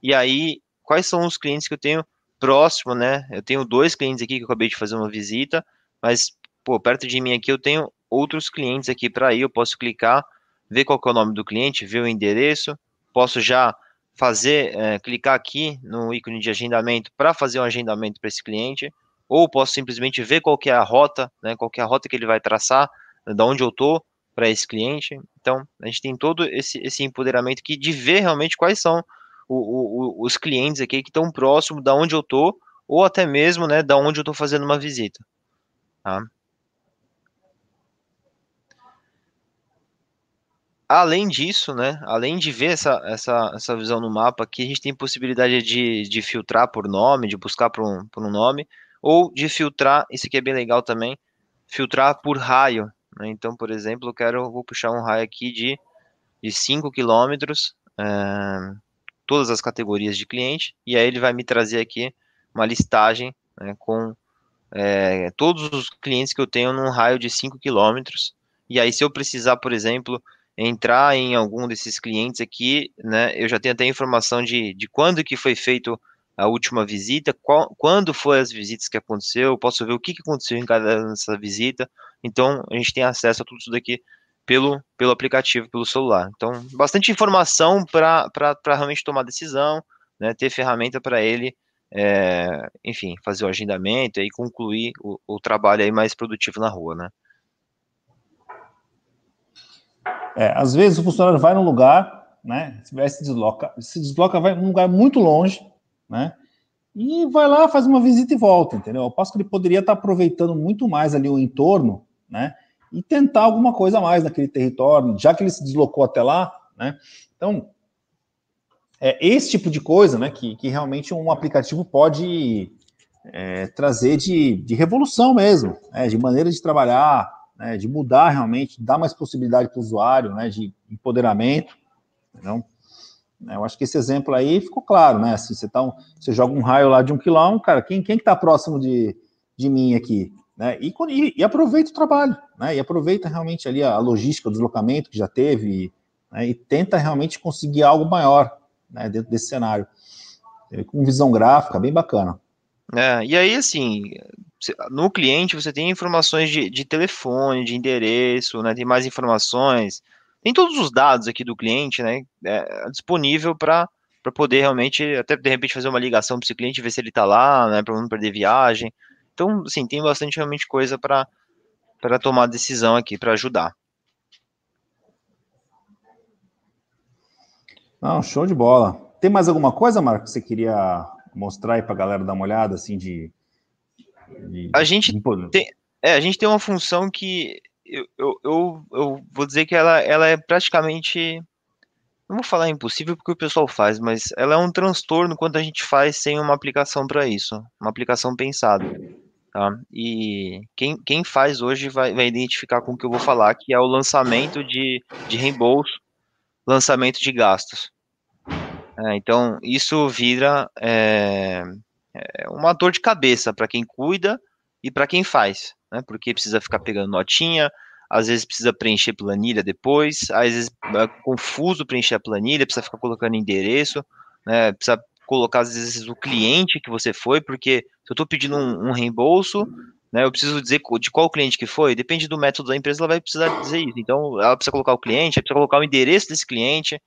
E aí, quais são os clientes que eu tenho próximo, né? Eu tenho dois clientes aqui que eu acabei de fazer uma visita, mas pô, perto de mim aqui eu tenho outros clientes aqui para ir, eu posso clicar, ver qual é o nome do cliente, ver o endereço, posso já fazer, é, clicar aqui no ícone de agendamento para fazer um agendamento para esse cliente, ou posso simplesmente ver qual é a rota, né, qual é a rota que ele vai traçar, da onde eu estou para esse cliente. Então, a gente tem todo esse, esse empoderamento aqui de ver realmente quais são o, o, os clientes aqui que estão próximo da onde eu estou, ou até mesmo, né, da onde eu estou fazendo uma visita. Tá? Além disso, né, além de ver essa, essa, essa visão no mapa aqui, a gente tem possibilidade de, de filtrar por nome, de buscar por um, por um nome, ou de filtrar, isso aqui é bem legal também, filtrar por raio. Né? Então, por exemplo, eu quero, vou puxar um raio aqui de, de 5 quilômetros, é, todas as categorias de cliente, e aí ele vai me trazer aqui uma listagem né, com é, todos os clientes que eu tenho num raio de 5 quilômetros, e aí se eu precisar, por exemplo, entrar em algum desses clientes aqui, né, eu já tenho até informação de, de quando que foi feito a última visita, qual, quando foi as visitas que aconteceu, eu posso ver o que, que aconteceu em cada dessa visita, então a gente tem acesso a tudo isso daqui pelo, pelo aplicativo, pelo celular. Então, bastante informação para realmente tomar decisão, né, ter ferramenta para ele, é, enfim, fazer o agendamento e concluir o, o trabalho aí mais produtivo na rua, né. É, às vezes o funcionário vai num lugar, né? Se desloca, se desloca, vai num lugar muito longe, né? E vai lá, faz uma visita e volta, entendeu? Eu posso que ele poderia estar aproveitando muito mais ali o entorno, né? E tentar alguma coisa a mais naquele território, já que ele se deslocou até lá, né? Então, é esse tipo de coisa, né? Que, que realmente um aplicativo pode é, trazer de, de, revolução mesmo, né, de maneira de trabalhar, né, de mudar realmente, dar mais possibilidade para o usuário, né, de empoderamento. Então, eu acho que esse exemplo aí ficou claro, né? Assim, você, tá um, você joga um raio lá de um quilômetro, cara, quem, quem que está próximo de, de mim aqui? Né? E, e, e, aproveita o trabalho, né? E aproveita realmente ali a, logística, o deslocamento que já teve, né? e tenta realmente conseguir algo maior né? dentro desse cenário. Com visão gráfica, bem bacana. É, e aí, assim, no cliente você tem informações de, de telefone, de endereço, né? Tem mais informações, tem todos os dados aqui do cliente, né? É, disponível para para poder realmente, até de repente fazer uma ligação para esse cliente, ver se ele está lá, né, para não perder viagem. Então, assim, tem bastante realmente coisa para para tomar decisão aqui, para ajudar. Não, show de bola. Tem mais alguma coisa, Marco, que você queria mostrar aí para a galera dar uma olhada, assim, de... A gente tem... É, a gente tem uma função que eu, eu, eu, eu, vou dizer que ela, ela é praticamente. Não vou falar impossível porque o pessoal faz, mas ela é um transtorno quando a gente faz sem uma aplicação para isso, uma aplicação pensada. Tá? E quem, quem faz hoje vai, vai identificar com o que eu vou falar, que é o lançamento de, de reembolso, lançamento de gastos. É, então, isso vira é, é uma dor de cabeça para quem cuida e para quem faz né? Porque precisa ficar pegando notinha, às vezes precisa preencher planilha depois, às vezes é confuso preencher a planilha, precisa ficar colocando endereço, né? Precisa colocar às vezes o cliente que você foi, porque se eu estou pedindo um, um, reembolso, né, eu preciso dizer de qual cliente que foi, depende do método da empresa, ela vai precisar dizer isso. Então, ela precisa colocar o cliente, precisa colocar o endereço desse cliente.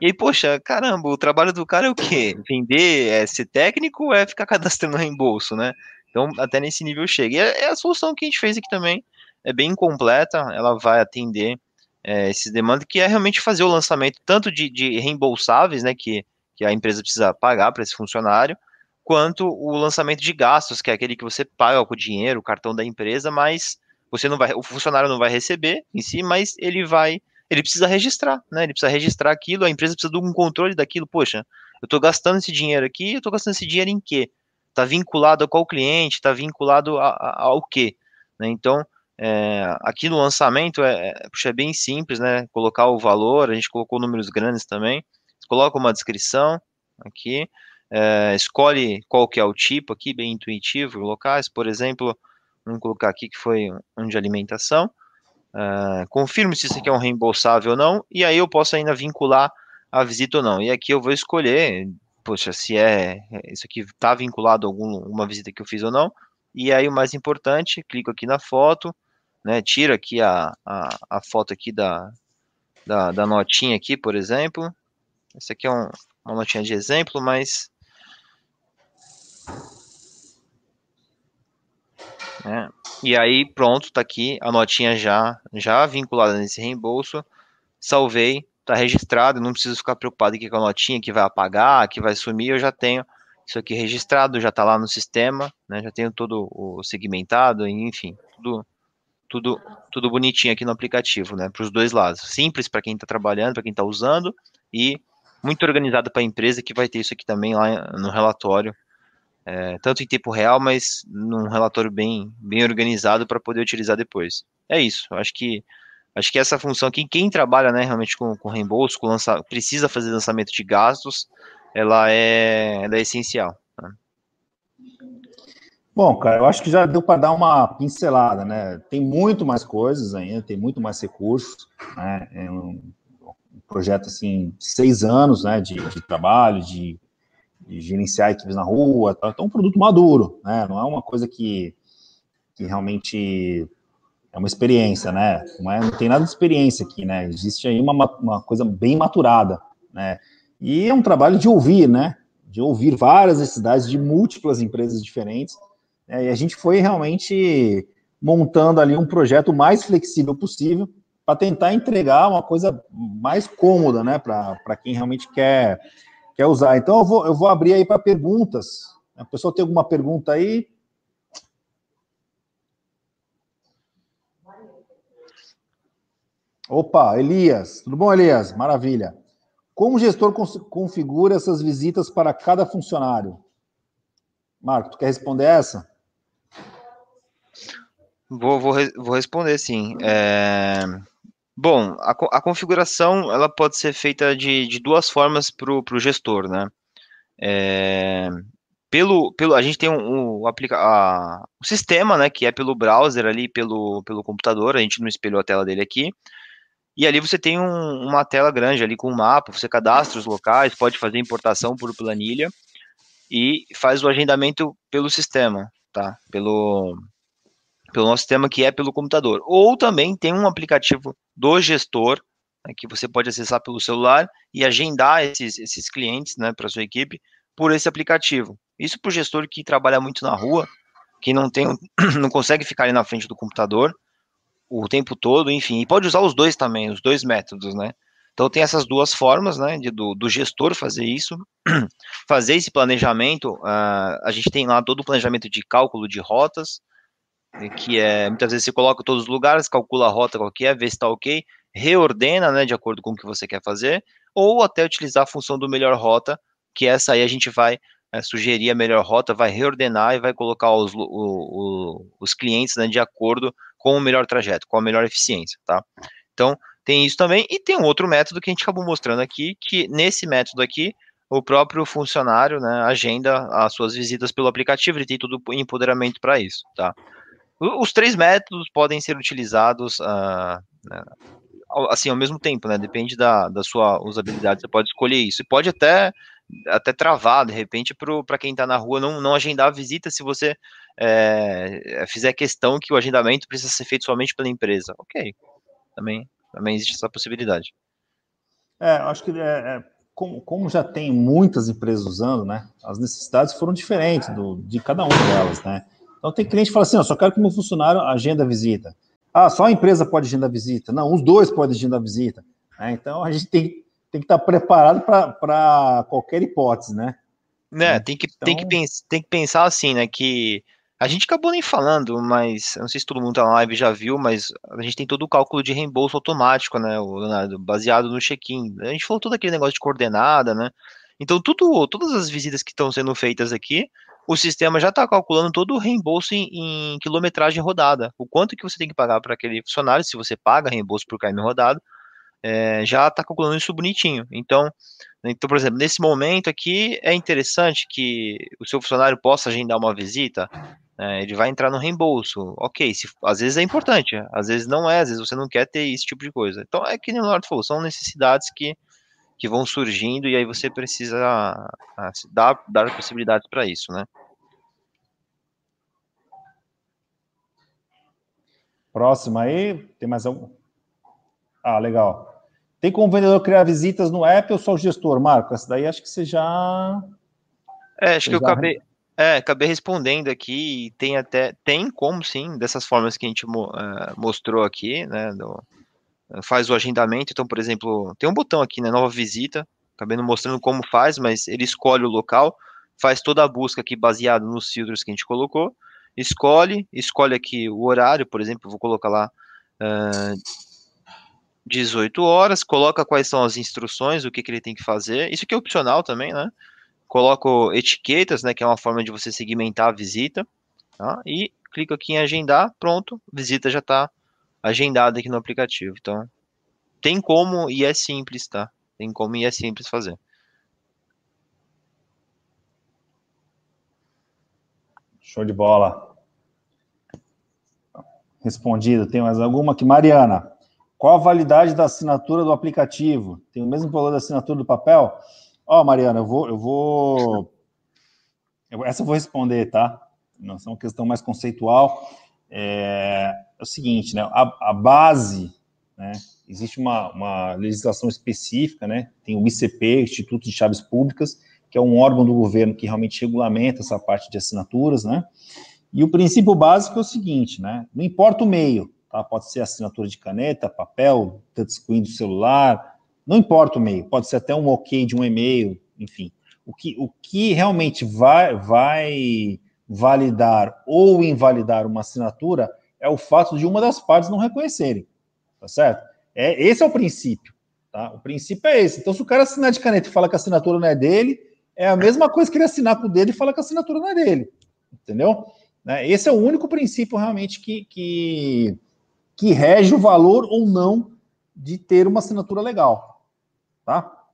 E aí, poxa, caramba, o trabalho do cara é o quê? Vender, é ser técnico é ficar cadastrando reembolso, né? Então, até nesse nível chega. E é, é a solução que a gente fez aqui também. É bem completa, ela vai atender é, esses demandas, que é realmente fazer o lançamento tanto de, de reembolsáveis, né, que, que a empresa precisa pagar para esse funcionário, quanto o lançamento de gastos, que é aquele que você paga com o dinheiro, o cartão da empresa, mas você não vai, o funcionário não vai receber em si, mas ele vai, ele precisa registrar, né? Ele precisa registrar aquilo, a empresa precisa de um controle daquilo. Poxa, eu estou gastando esse dinheiro aqui, eu estou gastando esse dinheiro em quê? está vinculado a qual cliente, está vinculado a, a, ao quê. Né? Então, é, aqui no lançamento é, é, puxa, é bem simples, né? Colocar o valor, a gente colocou números grandes também. Você coloca uma descrição aqui, é, escolhe qual que é o tipo aqui, bem intuitivo, locais, por exemplo, vamos colocar aqui que foi um de alimentação. É, confirme se isso aqui é um reembolsável ou não, e aí eu posso ainda vincular a visita ou não. E aqui eu vou escolher poxa, se é, é isso aqui está vinculado a alguma visita que eu fiz ou não. E aí o mais importante, clico aqui na foto, né, tiro aqui a, a, a foto aqui da, da, da, notinha aqui, por exemplo. Essa aqui é um, uma notinha de exemplo, mas... É, e aí, pronto, tá aqui a notinha já, já vinculada nesse reembolso. Salvei, está registrado, não preciso ficar preocupado aqui com a notinha que vai apagar, que vai sumir, eu já tenho isso aqui registrado, já está lá no sistema, né, já tenho todo o segmentado, enfim, tudo, tudo, tudo bonitinho aqui no aplicativo, né, para os dois lados. Simples para quem está trabalhando, para quem está usando, e muito organizado para a empresa que vai ter isso aqui também lá no relatório, é, tanto em tempo real, mas num relatório bem, bem organizado para poder utilizar depois. É isso, acho que Acho que essa função aqui, quem trabalha né, realmente com, com reembolso, com lança, precisa fazer lançamento de gastos, ela é, ela é essencial. Né? Bom, cara, eu acho que já deu para dar uma pincelada, né? Tem muito mais coisas ainda, tem muito mais recursos, né? É um projeto assim, seis anos, né, de, de trabalho, de, de, gerenciar equipes na rua, tá, tá um produto maduro, né? Não é uma coisa que, que realmente é uma experiência, né? Não, é, não tem nada de experiência aqui, né? Existe aí uma, uma coisa bem maturada, né? E é um trabalho de ouvir, né? De ouvir várias necessidades de múltiplas empresas diferentes. Né? E a gente foi realmente montando ali um projeto mais flexível possível para tentar entregar uma coisa mais cômoda, né? Para quem realmente quer, quer usar. Então eu vou, eu vou abrir aí para perguntas. A pessoa tem alguma pergunta aí? Opa, Elias. Tudo bom, Elias? Maravilha. Como o gestor configura essas visitas para cada funcionário? Marco, tu quer responder essa? Vou, vou, vou responder sim. É... Bom, a, a, configuração ela pode ser feita de, de duas formas para o gestor, né? É... Pelo, pelo, a gente tem um, um, aplica, a, o sistema, né, que é pelo browser ali, pelo, pelo computador, a gente não espelhou a tela dele aqui, e ali você tem um, uma tela grande ali com um mapa, você cadastra os locais, pode fazer importação por planilha e faz o agendamento pelo sistema, tá? Pelo, pelo nosso sistema que é pelo computador. Ou também tem um aplicativo do gestor né, que você pode acessar pelo celular e agendar esses, esses clientes né, para sua equipe por esse aplicativo. Isso para o gestor que trabalha muito na rua, que não tem, não consegue ficar ali na frente do computador, o tempo todo, enfim, e pode usar os dois também, os dois métodos, né? Então tem essas duas formas, né, de, do, do gestor fazer isso, fazer esse planejamento, uh, a gente tem lá todo o planejamento de cálculo de rotas, que é, muitas vezes você coloca todos os lugares, calcula a rota qual que é, vê se está ok, reordena, né, de acordo com o que você quer fazer, ou até utilizar a função do melhor rota, que essa aí a gente vai é, sugerir a melhor rota, vai reordenar e vai colocar os, o, o, os clientes né, de acordo com o melhor trajeto, com a melhor eficiência, tá? Então, tem isso também, e tem um outro método que a gente acabou mostrando aqui, que nesse método aqui, o próprio funcionário, né, agenda as suas visitas pelo aplicativo, ele tem todo empoderamento para isso, tá? Os três métodos podem ser utilizados uh, assim ao mesmo tempo, né? Depende da, da sua usabilidade, você pode escolher isso. E pode até até travar, de repente, para quem está na rua não, não agendar a visita se você é, fizer questão que o agendamento precisa ser feito somente pela empresa. Ok, também, também existe essa possibilidade. É, acho que é, é, como, como, já tem muitas empresas usando, né, as necessidades foram diferentes do, de cada uma delas, né. Então tem cliente que fala assim, ó, só quero que meu funcionário agenda a visita. Ah, só a empresa pode agendar a visita. Não, os dois podem agendar a visita. É, então a gente tem, tem que estar preparado para qualquer hipótese, né? Né, tem que, então... tem, que pens tem que pensar assim, né, que a gente acabou nem falando, mas não sei se todo mundo tá na live já viu, mas a gente tem todo o cálculo de reembolso automático, né, Leonardo, baseado no check-in. A gente falou todo aquele negócio de coordenada, né? Então, tudo, todas as visitas que estão sendo feitas aqui, o sistema já está calculando todo o reembolso em, em, quilometragem rodada. O quanto que você tem que pagar para aquele funcionário, se você paga reembolso por km rodado, é, já está calculando isso bonitinho. Então, então, por exemplo, nesse momento aqui é interessante que o seu funcionário possa agendar uma visita é, ele vai entrar no reembolso. Ok, se, às vezes é importante, às vezes não é, às vezes você não quer ter esse tipo de coisa. Então é que nem o Leonardo falou, são necessidades que, que vão surgindo e aí você precisa a, a, dar, dar possibilidades para isso, né? Próximo aí, tem mais algum? Ah, legal. Tem como vendedor criar visitas no app ou só o gestor, Marco? Essa daí acho que você já. É, acho que eu acabei, é, acabei respondendo aqui, tem até, tem como sim, dessas formas que a gente uh, mostrou aqui, né, do, faz o agendamento, então, por exemplo, tem um botão aqui, né, nova visita, acabei não mostrando como faz, mas ele escolhe o local, faz toda a busca aqui baseado nos filtros que a gente colocou, escolhe, escolhe aqui o horário, por exemplo, vou colocar lá uh, 18 horas, coloca quais são as instruções, o que, que ele tem que fazer, isso aqui é opcional também, né, coloco etiquetas, né, que é uma forma de você segmentar a visita, tá? e clico aqui em agendar, pronto, visita já está agendada aqui no aplicativo. Então, tem como e é simples, tá? Tem como e é simples fazer. Show de bola. Respondido. Tem mais alguma aqui? Mariana, qual a validade da assinatura do aplicativo? Tem o mesmo valor da assinatura do papel? Ó, oh, Mariana, eu vou, eu vou. Essa eu vou responder, tá? Não, é uma questão mais conceitual. É, é o seguinte, né? A, a base, né? Existe uma, uma, legislação específica, né? Tem o ICP, Instituto de Chaves Públicas, que é um órgão do governo que realmente regulamenta essa parte de assinaturas, né? E o princípio básico é o seguinte, né? Não importa o meio, tá? Pode ser assinatura de caneta, papel, touchscreen do celular, não importa o meio, pode ser até um ok de um e-mail, enfim. O que, o que realmente vai, vai validar ou invalidar uma assinatura é o fato de uma das partes não reconhecerem, tá certo? É, esse é o princípio, tá? O princípio é esse. Então, se o cara assinar de caneta e fala que a assinatura não é dele, é a mesma coisa que ele assinar com o dedo e falar que a assinatura não é dele. entendeu? Né? Esse é o único princípio realmente que, que, que rege o valor ou não de ter uma assinatura legal, tá?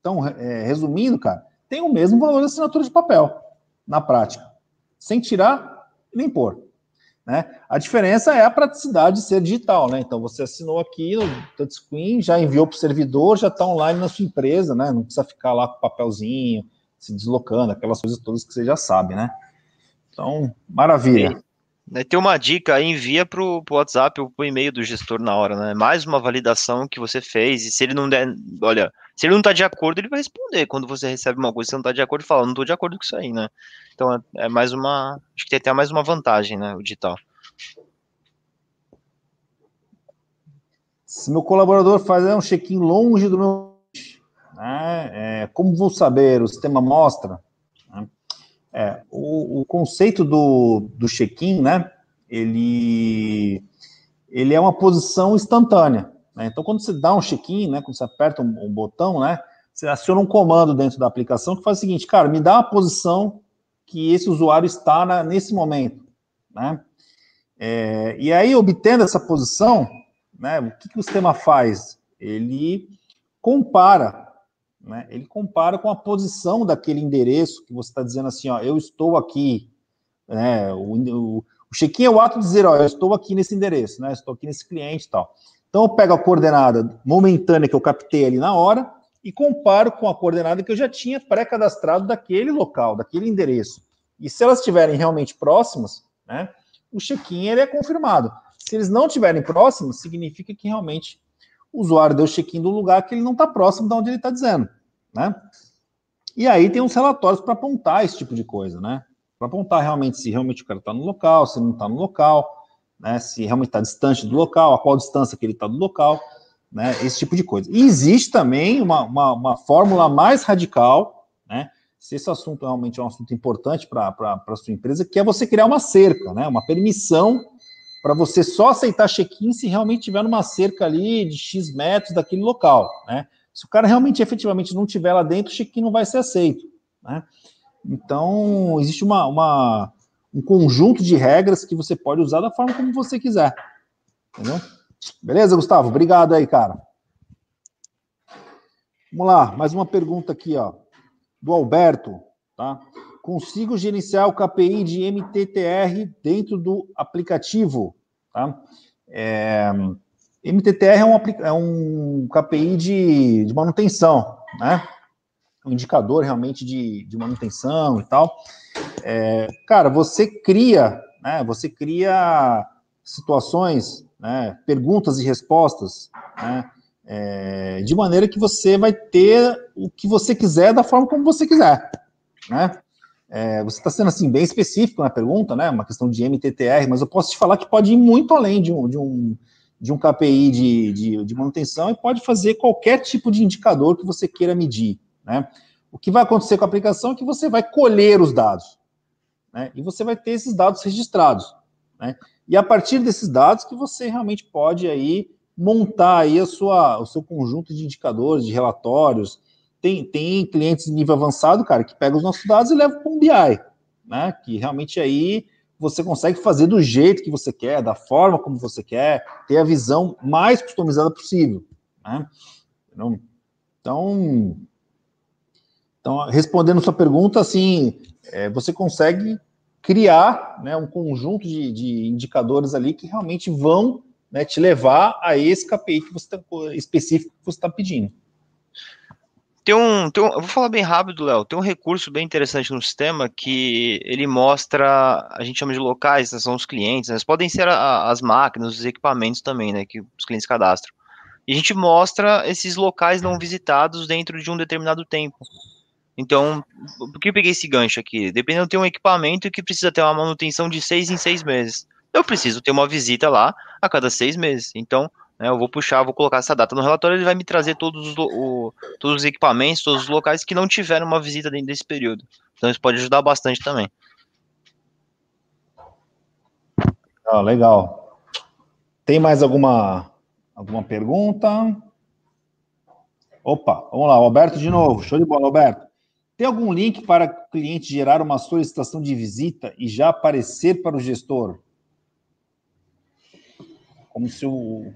Então, é, resumindo, cara, tem o mesmo valor da assinatura de papel, na prática, sem tirar nem pôr. Né? A diferença é a praticidade de ser digital, né? Então você assinou aqui no touchscreen, já enviou para o servidor, já está online na sua empresa, né? Não precisa ficar lá com o papelzinho, se deslocando, aquelas coisas todas que você já sabe, né? Então, maravilha. Né, tem uma dica, envia para o WhatsApp ou para o e-mail do gestor na hora, né? Mais uma validação que você fez, e se ele não der, olha, se ele não está de acordo, ele vai responder. Quando você recebe uma coisa, você não está de acordo, fala, não estou de acordo com isso aí, né? Então é, é, mais uma, acho que tem até mais uma vantagem, né, o digital. Se meu colaborador fazer um check-in longe do meu, né, é, como vou saber? O sistema mostra. Né? É, o, o, conceito do, do check-in, né? Ele, ele é uma posição instantânea. Né? Então, quando você dá um check-in, né? Quando você aperta um, um, botão, né? Você aciona um comando dentro da aplicação que faz o seguinte, cara, me dá a posição que esse usuário está na, nesse momento, né? É, e aí, obtendo essa posição, né? O que, que o sistema faz? Ele compara né? Ele compara com a posição daquele endereço que você está dizendo assim, ó, eu estou aqui. Né? O, o, check-in é o ato de dizer, ó, eu estou aqui nesse endereço, né? Estou aqui nesse cliente e tal. Então eu pego a coordenada momentânea que eu captei ali na hora e comparo com a coordenada que eu já tinha pré-cadastrado daquele local, daquele endereço. E se elas estiverem realmente próximas, né, o check-in é confirmado. Se eles não estiverem próximos, significa que realmente o usuário deu check-in do lugar que ele não está próximo de onde ele está dizendo, né? E aí tem uns relatórios para apontar esse tipo de coisa, né? Para apontar realmente se realmente o cara está no local, se não está no local, né? Se realmente está distante do local, a qual distância que ele está do local, né? Esse tipo de coisa. E existe também uma, uma, uma fórmula mais radical, né? Se esse assunto realmente é um assunto importante para a sua empresa, que é você criar uma cerca, né? Uma permissão para você só aceitar check-in se realmente tiver numa cerca ali de X metros daquele local, né? Se o cara realmente efetivamente não tiver lá dentro, o check-in não vai ser aceito, né? Então, existe uma, uma, um conjunto de regras que você pode usar da forma como você quiser, entendeu? Beleza, Gustavo? Obrigado aí, cara. Vamos lá, mais uma pergunta aqui, ó, do Alberto, tá? consigo gerenciar o KPI de MTTR dentro do aplicativo. Tá? É, MTTR é um, é um KPI de, de manutenção, né? um indicador realmente de, de manutenção e tal. É, cara, você cria, né? Você cria situações, né? Perguntas e respostas, né? É, de maneira que você vai ter o que você quiser da forma como você quiser, né? É, você está sendo assim bem específico na pergunta, né? Uma questão de MTTR, mas eu posso te falar que pode ir muito além de um, de um, de um KPI de, de, de manutenção e pode fazer qualquer tipo de indicador que você queira medir, né? O que vai acontecer com a aplicação é que você vai colher os dados, né? E você vai ter esses dados registrados, né? E a partir desses dados que você realmente pode aí montar aí a sua, o seu conjunto de indicadores, de relatórios, tem, tem clientes de nível avançado, cara, que pegam os nossos dados e levam para um BI, né? Que realmente aí você consegue fazer do jeito que você quer, da forma como você quer, ter a visão mais customizada possível, né? Então, então respondendo sua pergunta, assim, é, você consegue criar né, um conjunto de, de, indicadores ali que realmente vão né, te levar a esse KPI que você tá, específico que você está pedindo. Tem um, tem um, eu vou falar bem rápido, Léo. Tem um recurso bem interessante no sistema que ele mostra, a gente chama de locais, né, são os clientes, né, podem ser a, as máquinas, os equipamentos também, né, que os clientes cadastram. E a gente mostra esses locais não visitados dentro de um determinado tempo. Então, por que eu peguei esse gancho aqui? Dependendo, tem um equipamento que precisa ter uma manutenção de seis em seis meses. Eu preciso ter uma visita lá a cada seis meses. Então, né, eu vou puxar, vou colocar essa data no relatório, ele vai me trazer todos os, o, todos os equipamentos, todos os locais que não tiveram uma visita dentro desse período. Então isso pode ajudar bastante também. Ah, legal. Tem mais alguma, alguma pergunta? Opa, vamos lá, Alberto de novo. Show de bola, Alberto. Tem algum link para o cliente gerar uma solicitação de visita e já aparecer para o gestor? Como se o.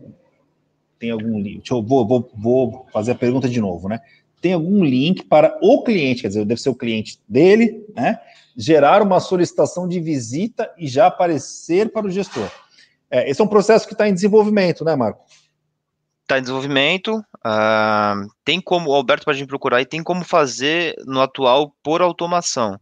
Tem algum link. Deixa eu vou, vou, vou fazer a pergunta de novo, né? Tem algum link para o cliente, quer dizer, deve ser o cliente dele, né? Gerar uma solicitação de visita e já aparecer para o gestor. É, esse é um processo que está em desenvolvimento, né, Marco? Está em desenvolvimento. Uh, tem como, o Alberto pode me procurar e tem como fazer no atual por automação.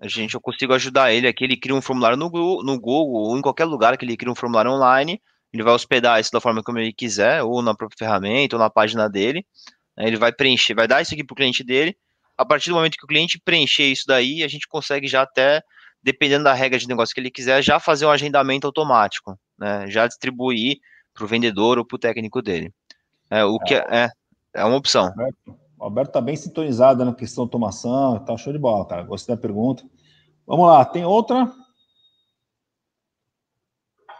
A gente, eu consigo ajudar ele aqui. Ele cria um formulário no Google, no Google ou em qualquer lugar que ele cria um formulário online. Ele vai hospedar isso da forma como ele quiser, ou na própria ferramenta, ou na página dele. Ele vai preencher, vai dar isso aqui para o cliente dele. A partir do momento que o cliente preencher isso daí, a gente consegue já até, dependendo da regra de negócio que ele quiser, já fazer um agendamento automático, né? Já distribuir para o vendedor ou para o técnico dele. É, o que é, é, é uma opção. O Alberto está bem sintonizado na questão de automação, tá show de bola, cara. Gostei da pergunta. Vamos lá, tem outra?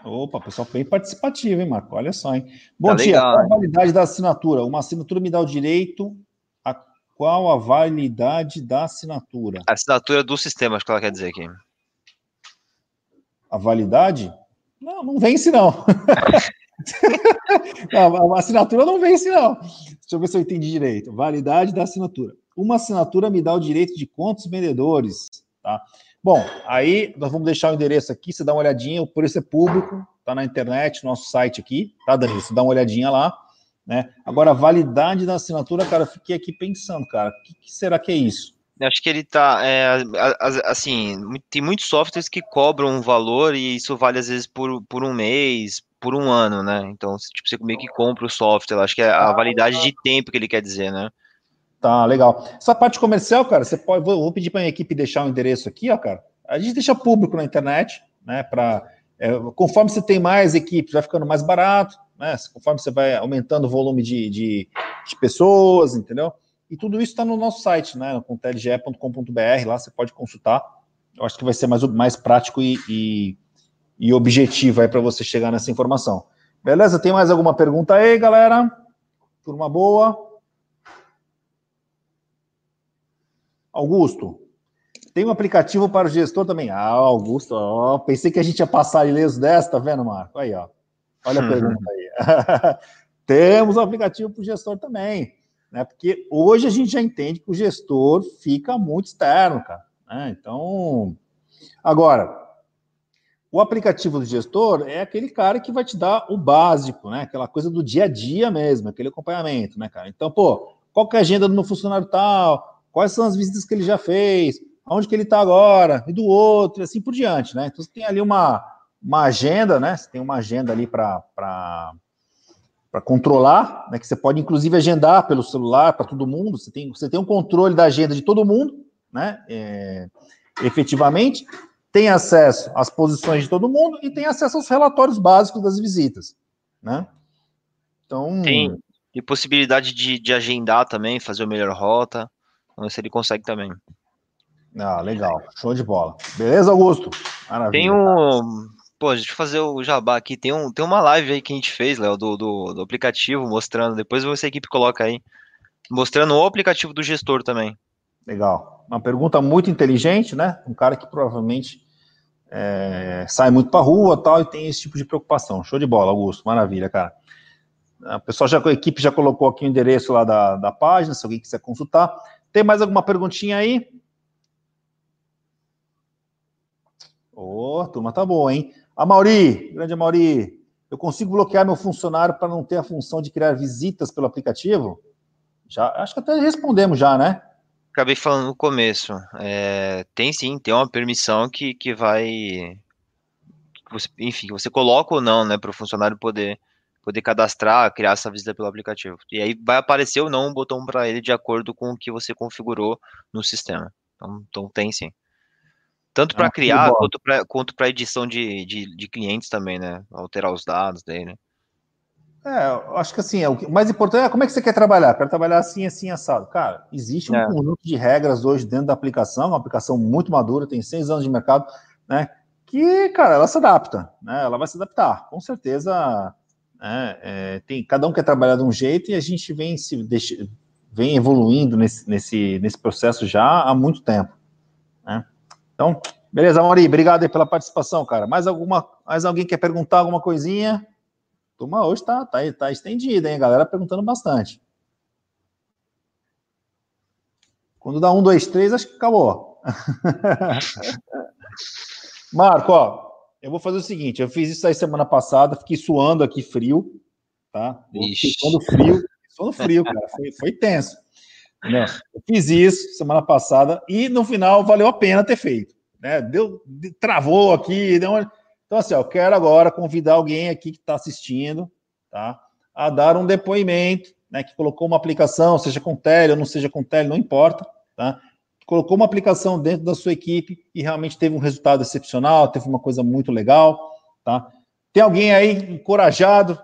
Opa, pessoal bem participativo, hein, Marco? Olha só, hein? Bom tá dia, legal, qual a validade da assinatura? Uma assinatura me dá o direito a qual a validade da assinatura? A assinatura do sistema, acho que ela quer dizer aqui. A validade? Não, não vence, não. não, a assinatura não vence, não. Deixa eu ver se eu entendi direito. Validade da assinatura. Uma assinatura me dá o direito de quantos vendedores? Tá? Bom, aí nós vamos deixar o endereço aqui, você dá uma olhadinha, o preço é público, tá na internet, nosso site aqui, tá, Danilo? Você dá uma olhadinha lá, né? Agora, a validade da assinatura, cara, eu fiquei aqui pensando, cara, o que, que será que é isso? Acho que ele tá, é, assim, tem muitos softwares que cobram um valor e isso vale às vezes por, por um mês, por um ano, né? Então, tipo, você meio que compra o software, acho que é a validade de tempo que ele quer dizer, né? Tá, legal. Essa parte comercial, cara, você pode, vou, vou pedir para a minha equipe deixar o endereço aqui, ó, cara. A gente deixa público na internet, né, para é, conforme você tem mais equipes, vai ficando mais barato, né? Conforme você vai aumentando o volume de, de, de pessoas, entendeu? E tudo isso está no nosso site, né? Com tlge.com.br, lá você pode consultar. Eu acho que vai ser mais, mais prático e, e e objetivo aí para você chegar nessa informação. Beleza? Tem mais alguma pergunta aí, galera? Turma boa? Augusto, tem um aplicativo para o gestor também. Ah, Augusto, ó, pensei que a gente ia passar ileso dessa, tá vendo, Marco? Aí, ó. Olha a pergunta aí. Temos um aplicativo para o gestor também, né? Porque hoje a gente já entende que o gestor fica muito externo, cara. Né? Então, agora, o aplicativo do gestor é aquele cara que vai te dar o básico, né? Aquela coisa do dia a dia mesmo, aquele acompanhamento, né, cara? Então, pô, qual é a agenda do meu funcionário tal? Quais são as visitas que ele já fez? Aonde que ele está agora? E do outro, assim por diante, né? Então, você tem ali uma, uma agenda, né? Você tem uma agenda ali para para controlar, né, que você pode inclusive agendar pelo celular para todo mundo, você tem, você tem um controle da agenda de todo mundo, né, é, efetivamente, tem acesso às posições de todo mundo e tem acesso aos relatórios básicos das visitas, né? Então... Tem e possibilidade de, de agendar também, fazer o melhor rota, vamos ver se ele consegue também. Ah, legal, show de bola. Beleza, Augusto? Maravilha. Tem um... Pô, deixa eu fazer o jabá aqui. Tem, um, tem uma live aí que a gente fez, Léo, do, do, do aplicativo, mostrando. Depois você, a equipe, coloca aí. Mostrando o aplicativo do gestor também. Legal. Uma pergunta muito inteligente, né? Um cara que provavelmente é, sai muito para rua tal, e tem esse tipo de preocupação. Show de bola, Augusto, maravilha, cara. A pessoa já, a equipe já colocou aqui o endereço lá da, da página, se alguém quiser consultar. Tem mais alguma perguntinha aí? Ô, oh, turma tá boa, hein? A Mauri, grande Mauri, eu consigo bloquear meu funcionário para não ter a função de criar visitas pelo aplicativo? Já, acho que até respondemos já, né? Acabei falando no começo. É, tem sim, tem uma permissão que, que vai. Que você, enfim, você coloca ou não, né, para o funcionário poder, poder cadastrar, criar essa visita pelo aplicativo. E aí vai aparecer ou não um botão para ele de acordo com o que você configurou no sistema. Então, então tem sim. Tanto para ah, criar quanto para quanto edição de, de, de clientes também, né? Alterar os dados dele. É, eu acho que assim, é, o mais importante é como é que você quer trabalhar? Quero trabalhar assim, assim, assado. Cara, existe um é. conjunto de regras hoje dentro da aplicação, uma aplicação muito madura, tem seis anos de mercado, né? Que, cara, ela se adapta, né? Ela vai se adaptar. Com certeza, né, é, tem, cada um quer trabalhar de um jeito e a gente vem se deixa, vem evoluindo nesse, nesse, nesse processo já há muito tempo. Né? Então, beleza, Mauri, obrigado aí pela participação, cara. Mais alguma, mais alguém quer perguntar alguma coisinha? Turma hoje tá, tá, tá estendida, hein? A galera perguntando bastante. Quando dá um, dois, três, acho que acabou. Marco, ó, eu vou fazer o seguinte: eu fiz isso aí semana passada, fiquei suando aqui frio, tá? Suando frio, suando frio, cara. Foi, foi tenso. Eu fiz isso semana passada e no final valeu a pena ter feito. Né? Deu, travou aqui, deu uma... Então, assim, eu quero agora convidar alguém aqui que está assistindo, tá? A dar um depoimento, né? Que colocou uma aplicação, seja com tele ou não seja com tele, não importa, tá? colocou uma aplicação dentro da sua equipe e realmente teve um resultado excepcional, teve uma coisa muito legal, tá? Tem alguém aí encorajado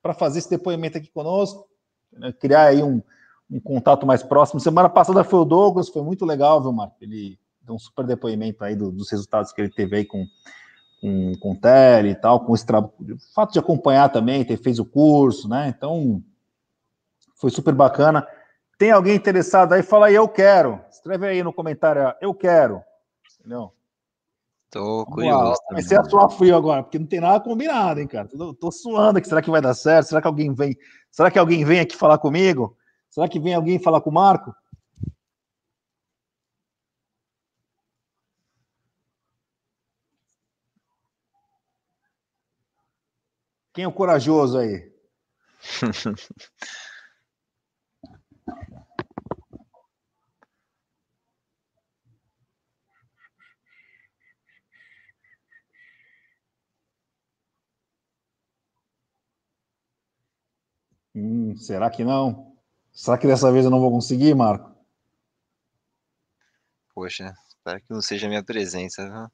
para fazer esse depoimento aqui conosco, né? criar aí um, um, contato mais próximo. Semana passada foi o Douglas, foi muito legal, viu, Marco? Ele deu um super depoimento aí do, dos resultados que ele teve aí com com, com tele e tal, com esse trabalho, o fato de acompanhar também, ter fez o curso, né? Então foi super bacana. Tem alguém interessado aí? Fala aí, eu quero. Escreve aí no comentário, eu quero. Entendeu? Tô curioso. Comecei a suar frio agora, porque não tem nada combinado, hein, cara. Tô, tô suando aqui. Será que vai dar certo? Será que alguém vem? Será que alguém vem aqui falar comigo? Será que vem alguém falar com o Marco? Quem é o corajoso aí? Hum, será que não? Será que dessa vez eu não vou conseguir, Marco? Poxa, espero que não seja a minha presença?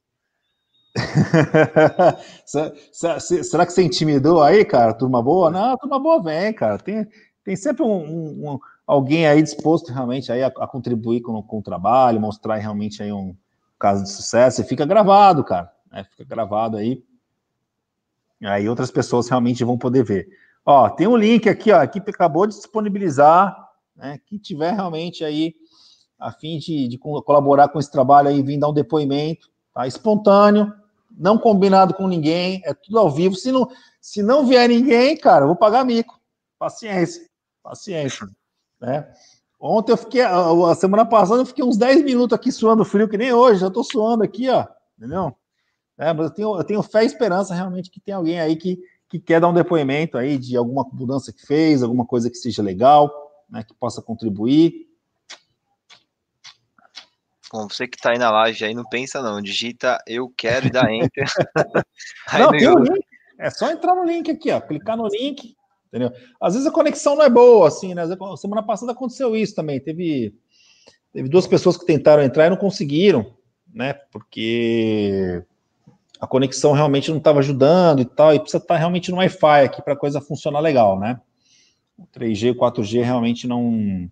será que você intimidou aí, cara? Turma boa? Não, turma boa vem, cara. Tem, tem sempre um, um, um alguém aí disposto realmente aí a, a contribuir com, com, o trabalho, mostrar realmente aí um caso de sucesso. E fica gravado, cara. Né? Fica gravado aí. Aí outras pessoas realmente vão poder ver. Ó, tem um link aqui, ó, equipe acabou de disponibilizar, né? Quem tiver realmente aí a fim de, de colaborar com esse trabalho aí, vir dar um depoimento, tá? Espontâneo, não combinado com ninguém, é tudo ao vivo. Se não, se não vier ninguém, cara, eu vou pagar mico. Paciência, paciência, né? Ontem eu fiquei, a semana passada eu fiquei uns 10 minutos aqui suando frio, que nem hoje, já tô suando aqui, ó, entendeu? É, mas eu tenho, eu tenho fé e esperança realmente que tem alguém aí que que quer dar um depoimento aí de alguma mudança que fez, alguma coisa que seja legal, né, que possa contribuir. Bom, você que está aí na live aí, não pensa não, digita eu quero e dá enter. não, tem um link, é só entrar no link aqui, ó, clicar no link, entendeu? Às vezes a conexão não é boa, assim, né? Semana passada aconteceu isso também, teve, teve duas pessoas que tentaram entrar e não conseguiram, né? Porque a conexão realmente não estava ajudando e tal, e precisa estar tá realmente no Wi-Fi aqui para a coisa funcionar legal, né? O 3G, o 4G realmente não,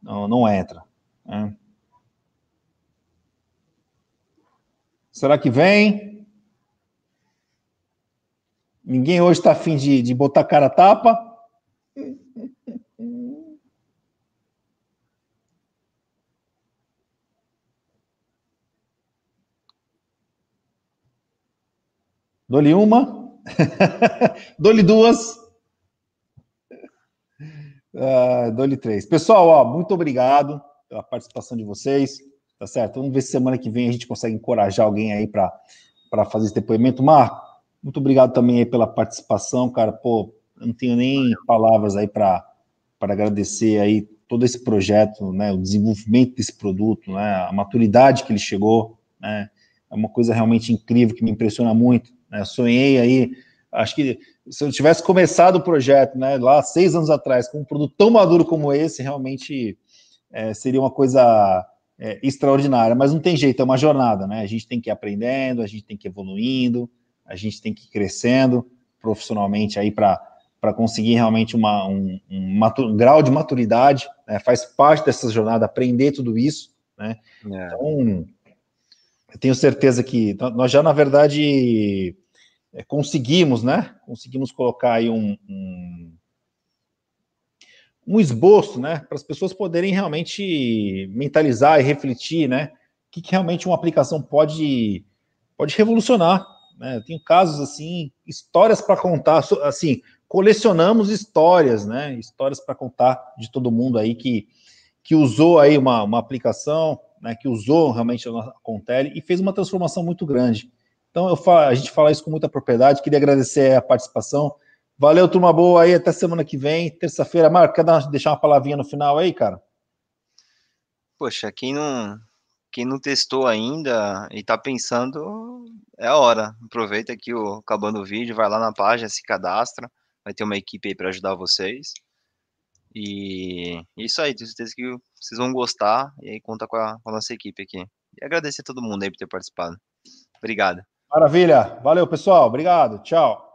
não, não entra. Né? Será que vem? Ninguém hoje está afim de, de botar cara a tapa? Dou-lhe uma, dou-lhe duas, uh, dou-lhe três. Pessoal, ó, muito obrigado pela participação de vocês, tá certo? Vamos ver se semana que vem a gente consegue encorajar alguém aí para fazer esse depoimento. Marco, muito obrigado também aí pela participação, cara. Pô, eu não tenho nem palavras aí para agradecer aí todo esse projeto, né, o desenvolvimento desse produto, né, a maturidade que ele chegou, né, é uma coisa realmente incrível que me impressiona muito. Né? Sonhei aí, acho que se eu tivesse começado o projeto né, lá seis anos atrás, com um produto tão maduro como esse, realmente é, seria uma coisa é, extraordinária. Mas não tem jeito, é uma jornada, né? A gente tem que ir aprendendo, a gente tem que ir evoluindo, a gente tem que ir crescendo profissionalmente aí para conseguir realmente uma, um, um, um, grau de maturidade, né? faz parte dessa jornada aprender tudo isso, né? É. Então, eu tenho certeza que nós já, na verdade, é, conseguimos, né? Conseguimos colocar aí um, um, um esboço, né, para as pessoas poderem realmente mentalizar e refletir, né, o que, que realmente uma aplicação pode, pode revolucionar. Né? Eu tenho casos assim, histórias para contar, assim, colecionamos histórias, né, histórias para contar de todo mundo aí que, que usou aí uma, uma aplicação, né, que usou realmente a Contele e fez uma transformação muito grande. Então, eu falo, a gente fala isso com muita propriedade. Queria agradecer a participação. Valeu, turma boa aí. Até semana que vem, terça-feira. Marco, quer dar, deixar uma palavrinha no final aí, cara? Poxa, quem não, quem não testou ainda e tá pensando, é a hora. Aproveita aqui o, acabando o vídeo, vai lá na página, se cadastra. Vai ter uma equipe aí para ajudar vocês. E isso aí, tenho certeza que vocês vão gostar. E aí conta com a, com a nossa equipe aqui. E agradecer a todo mundo aí por ter participado. Obrigado. Maravilha. Valeu, pessoal. Obrigado. Tchau.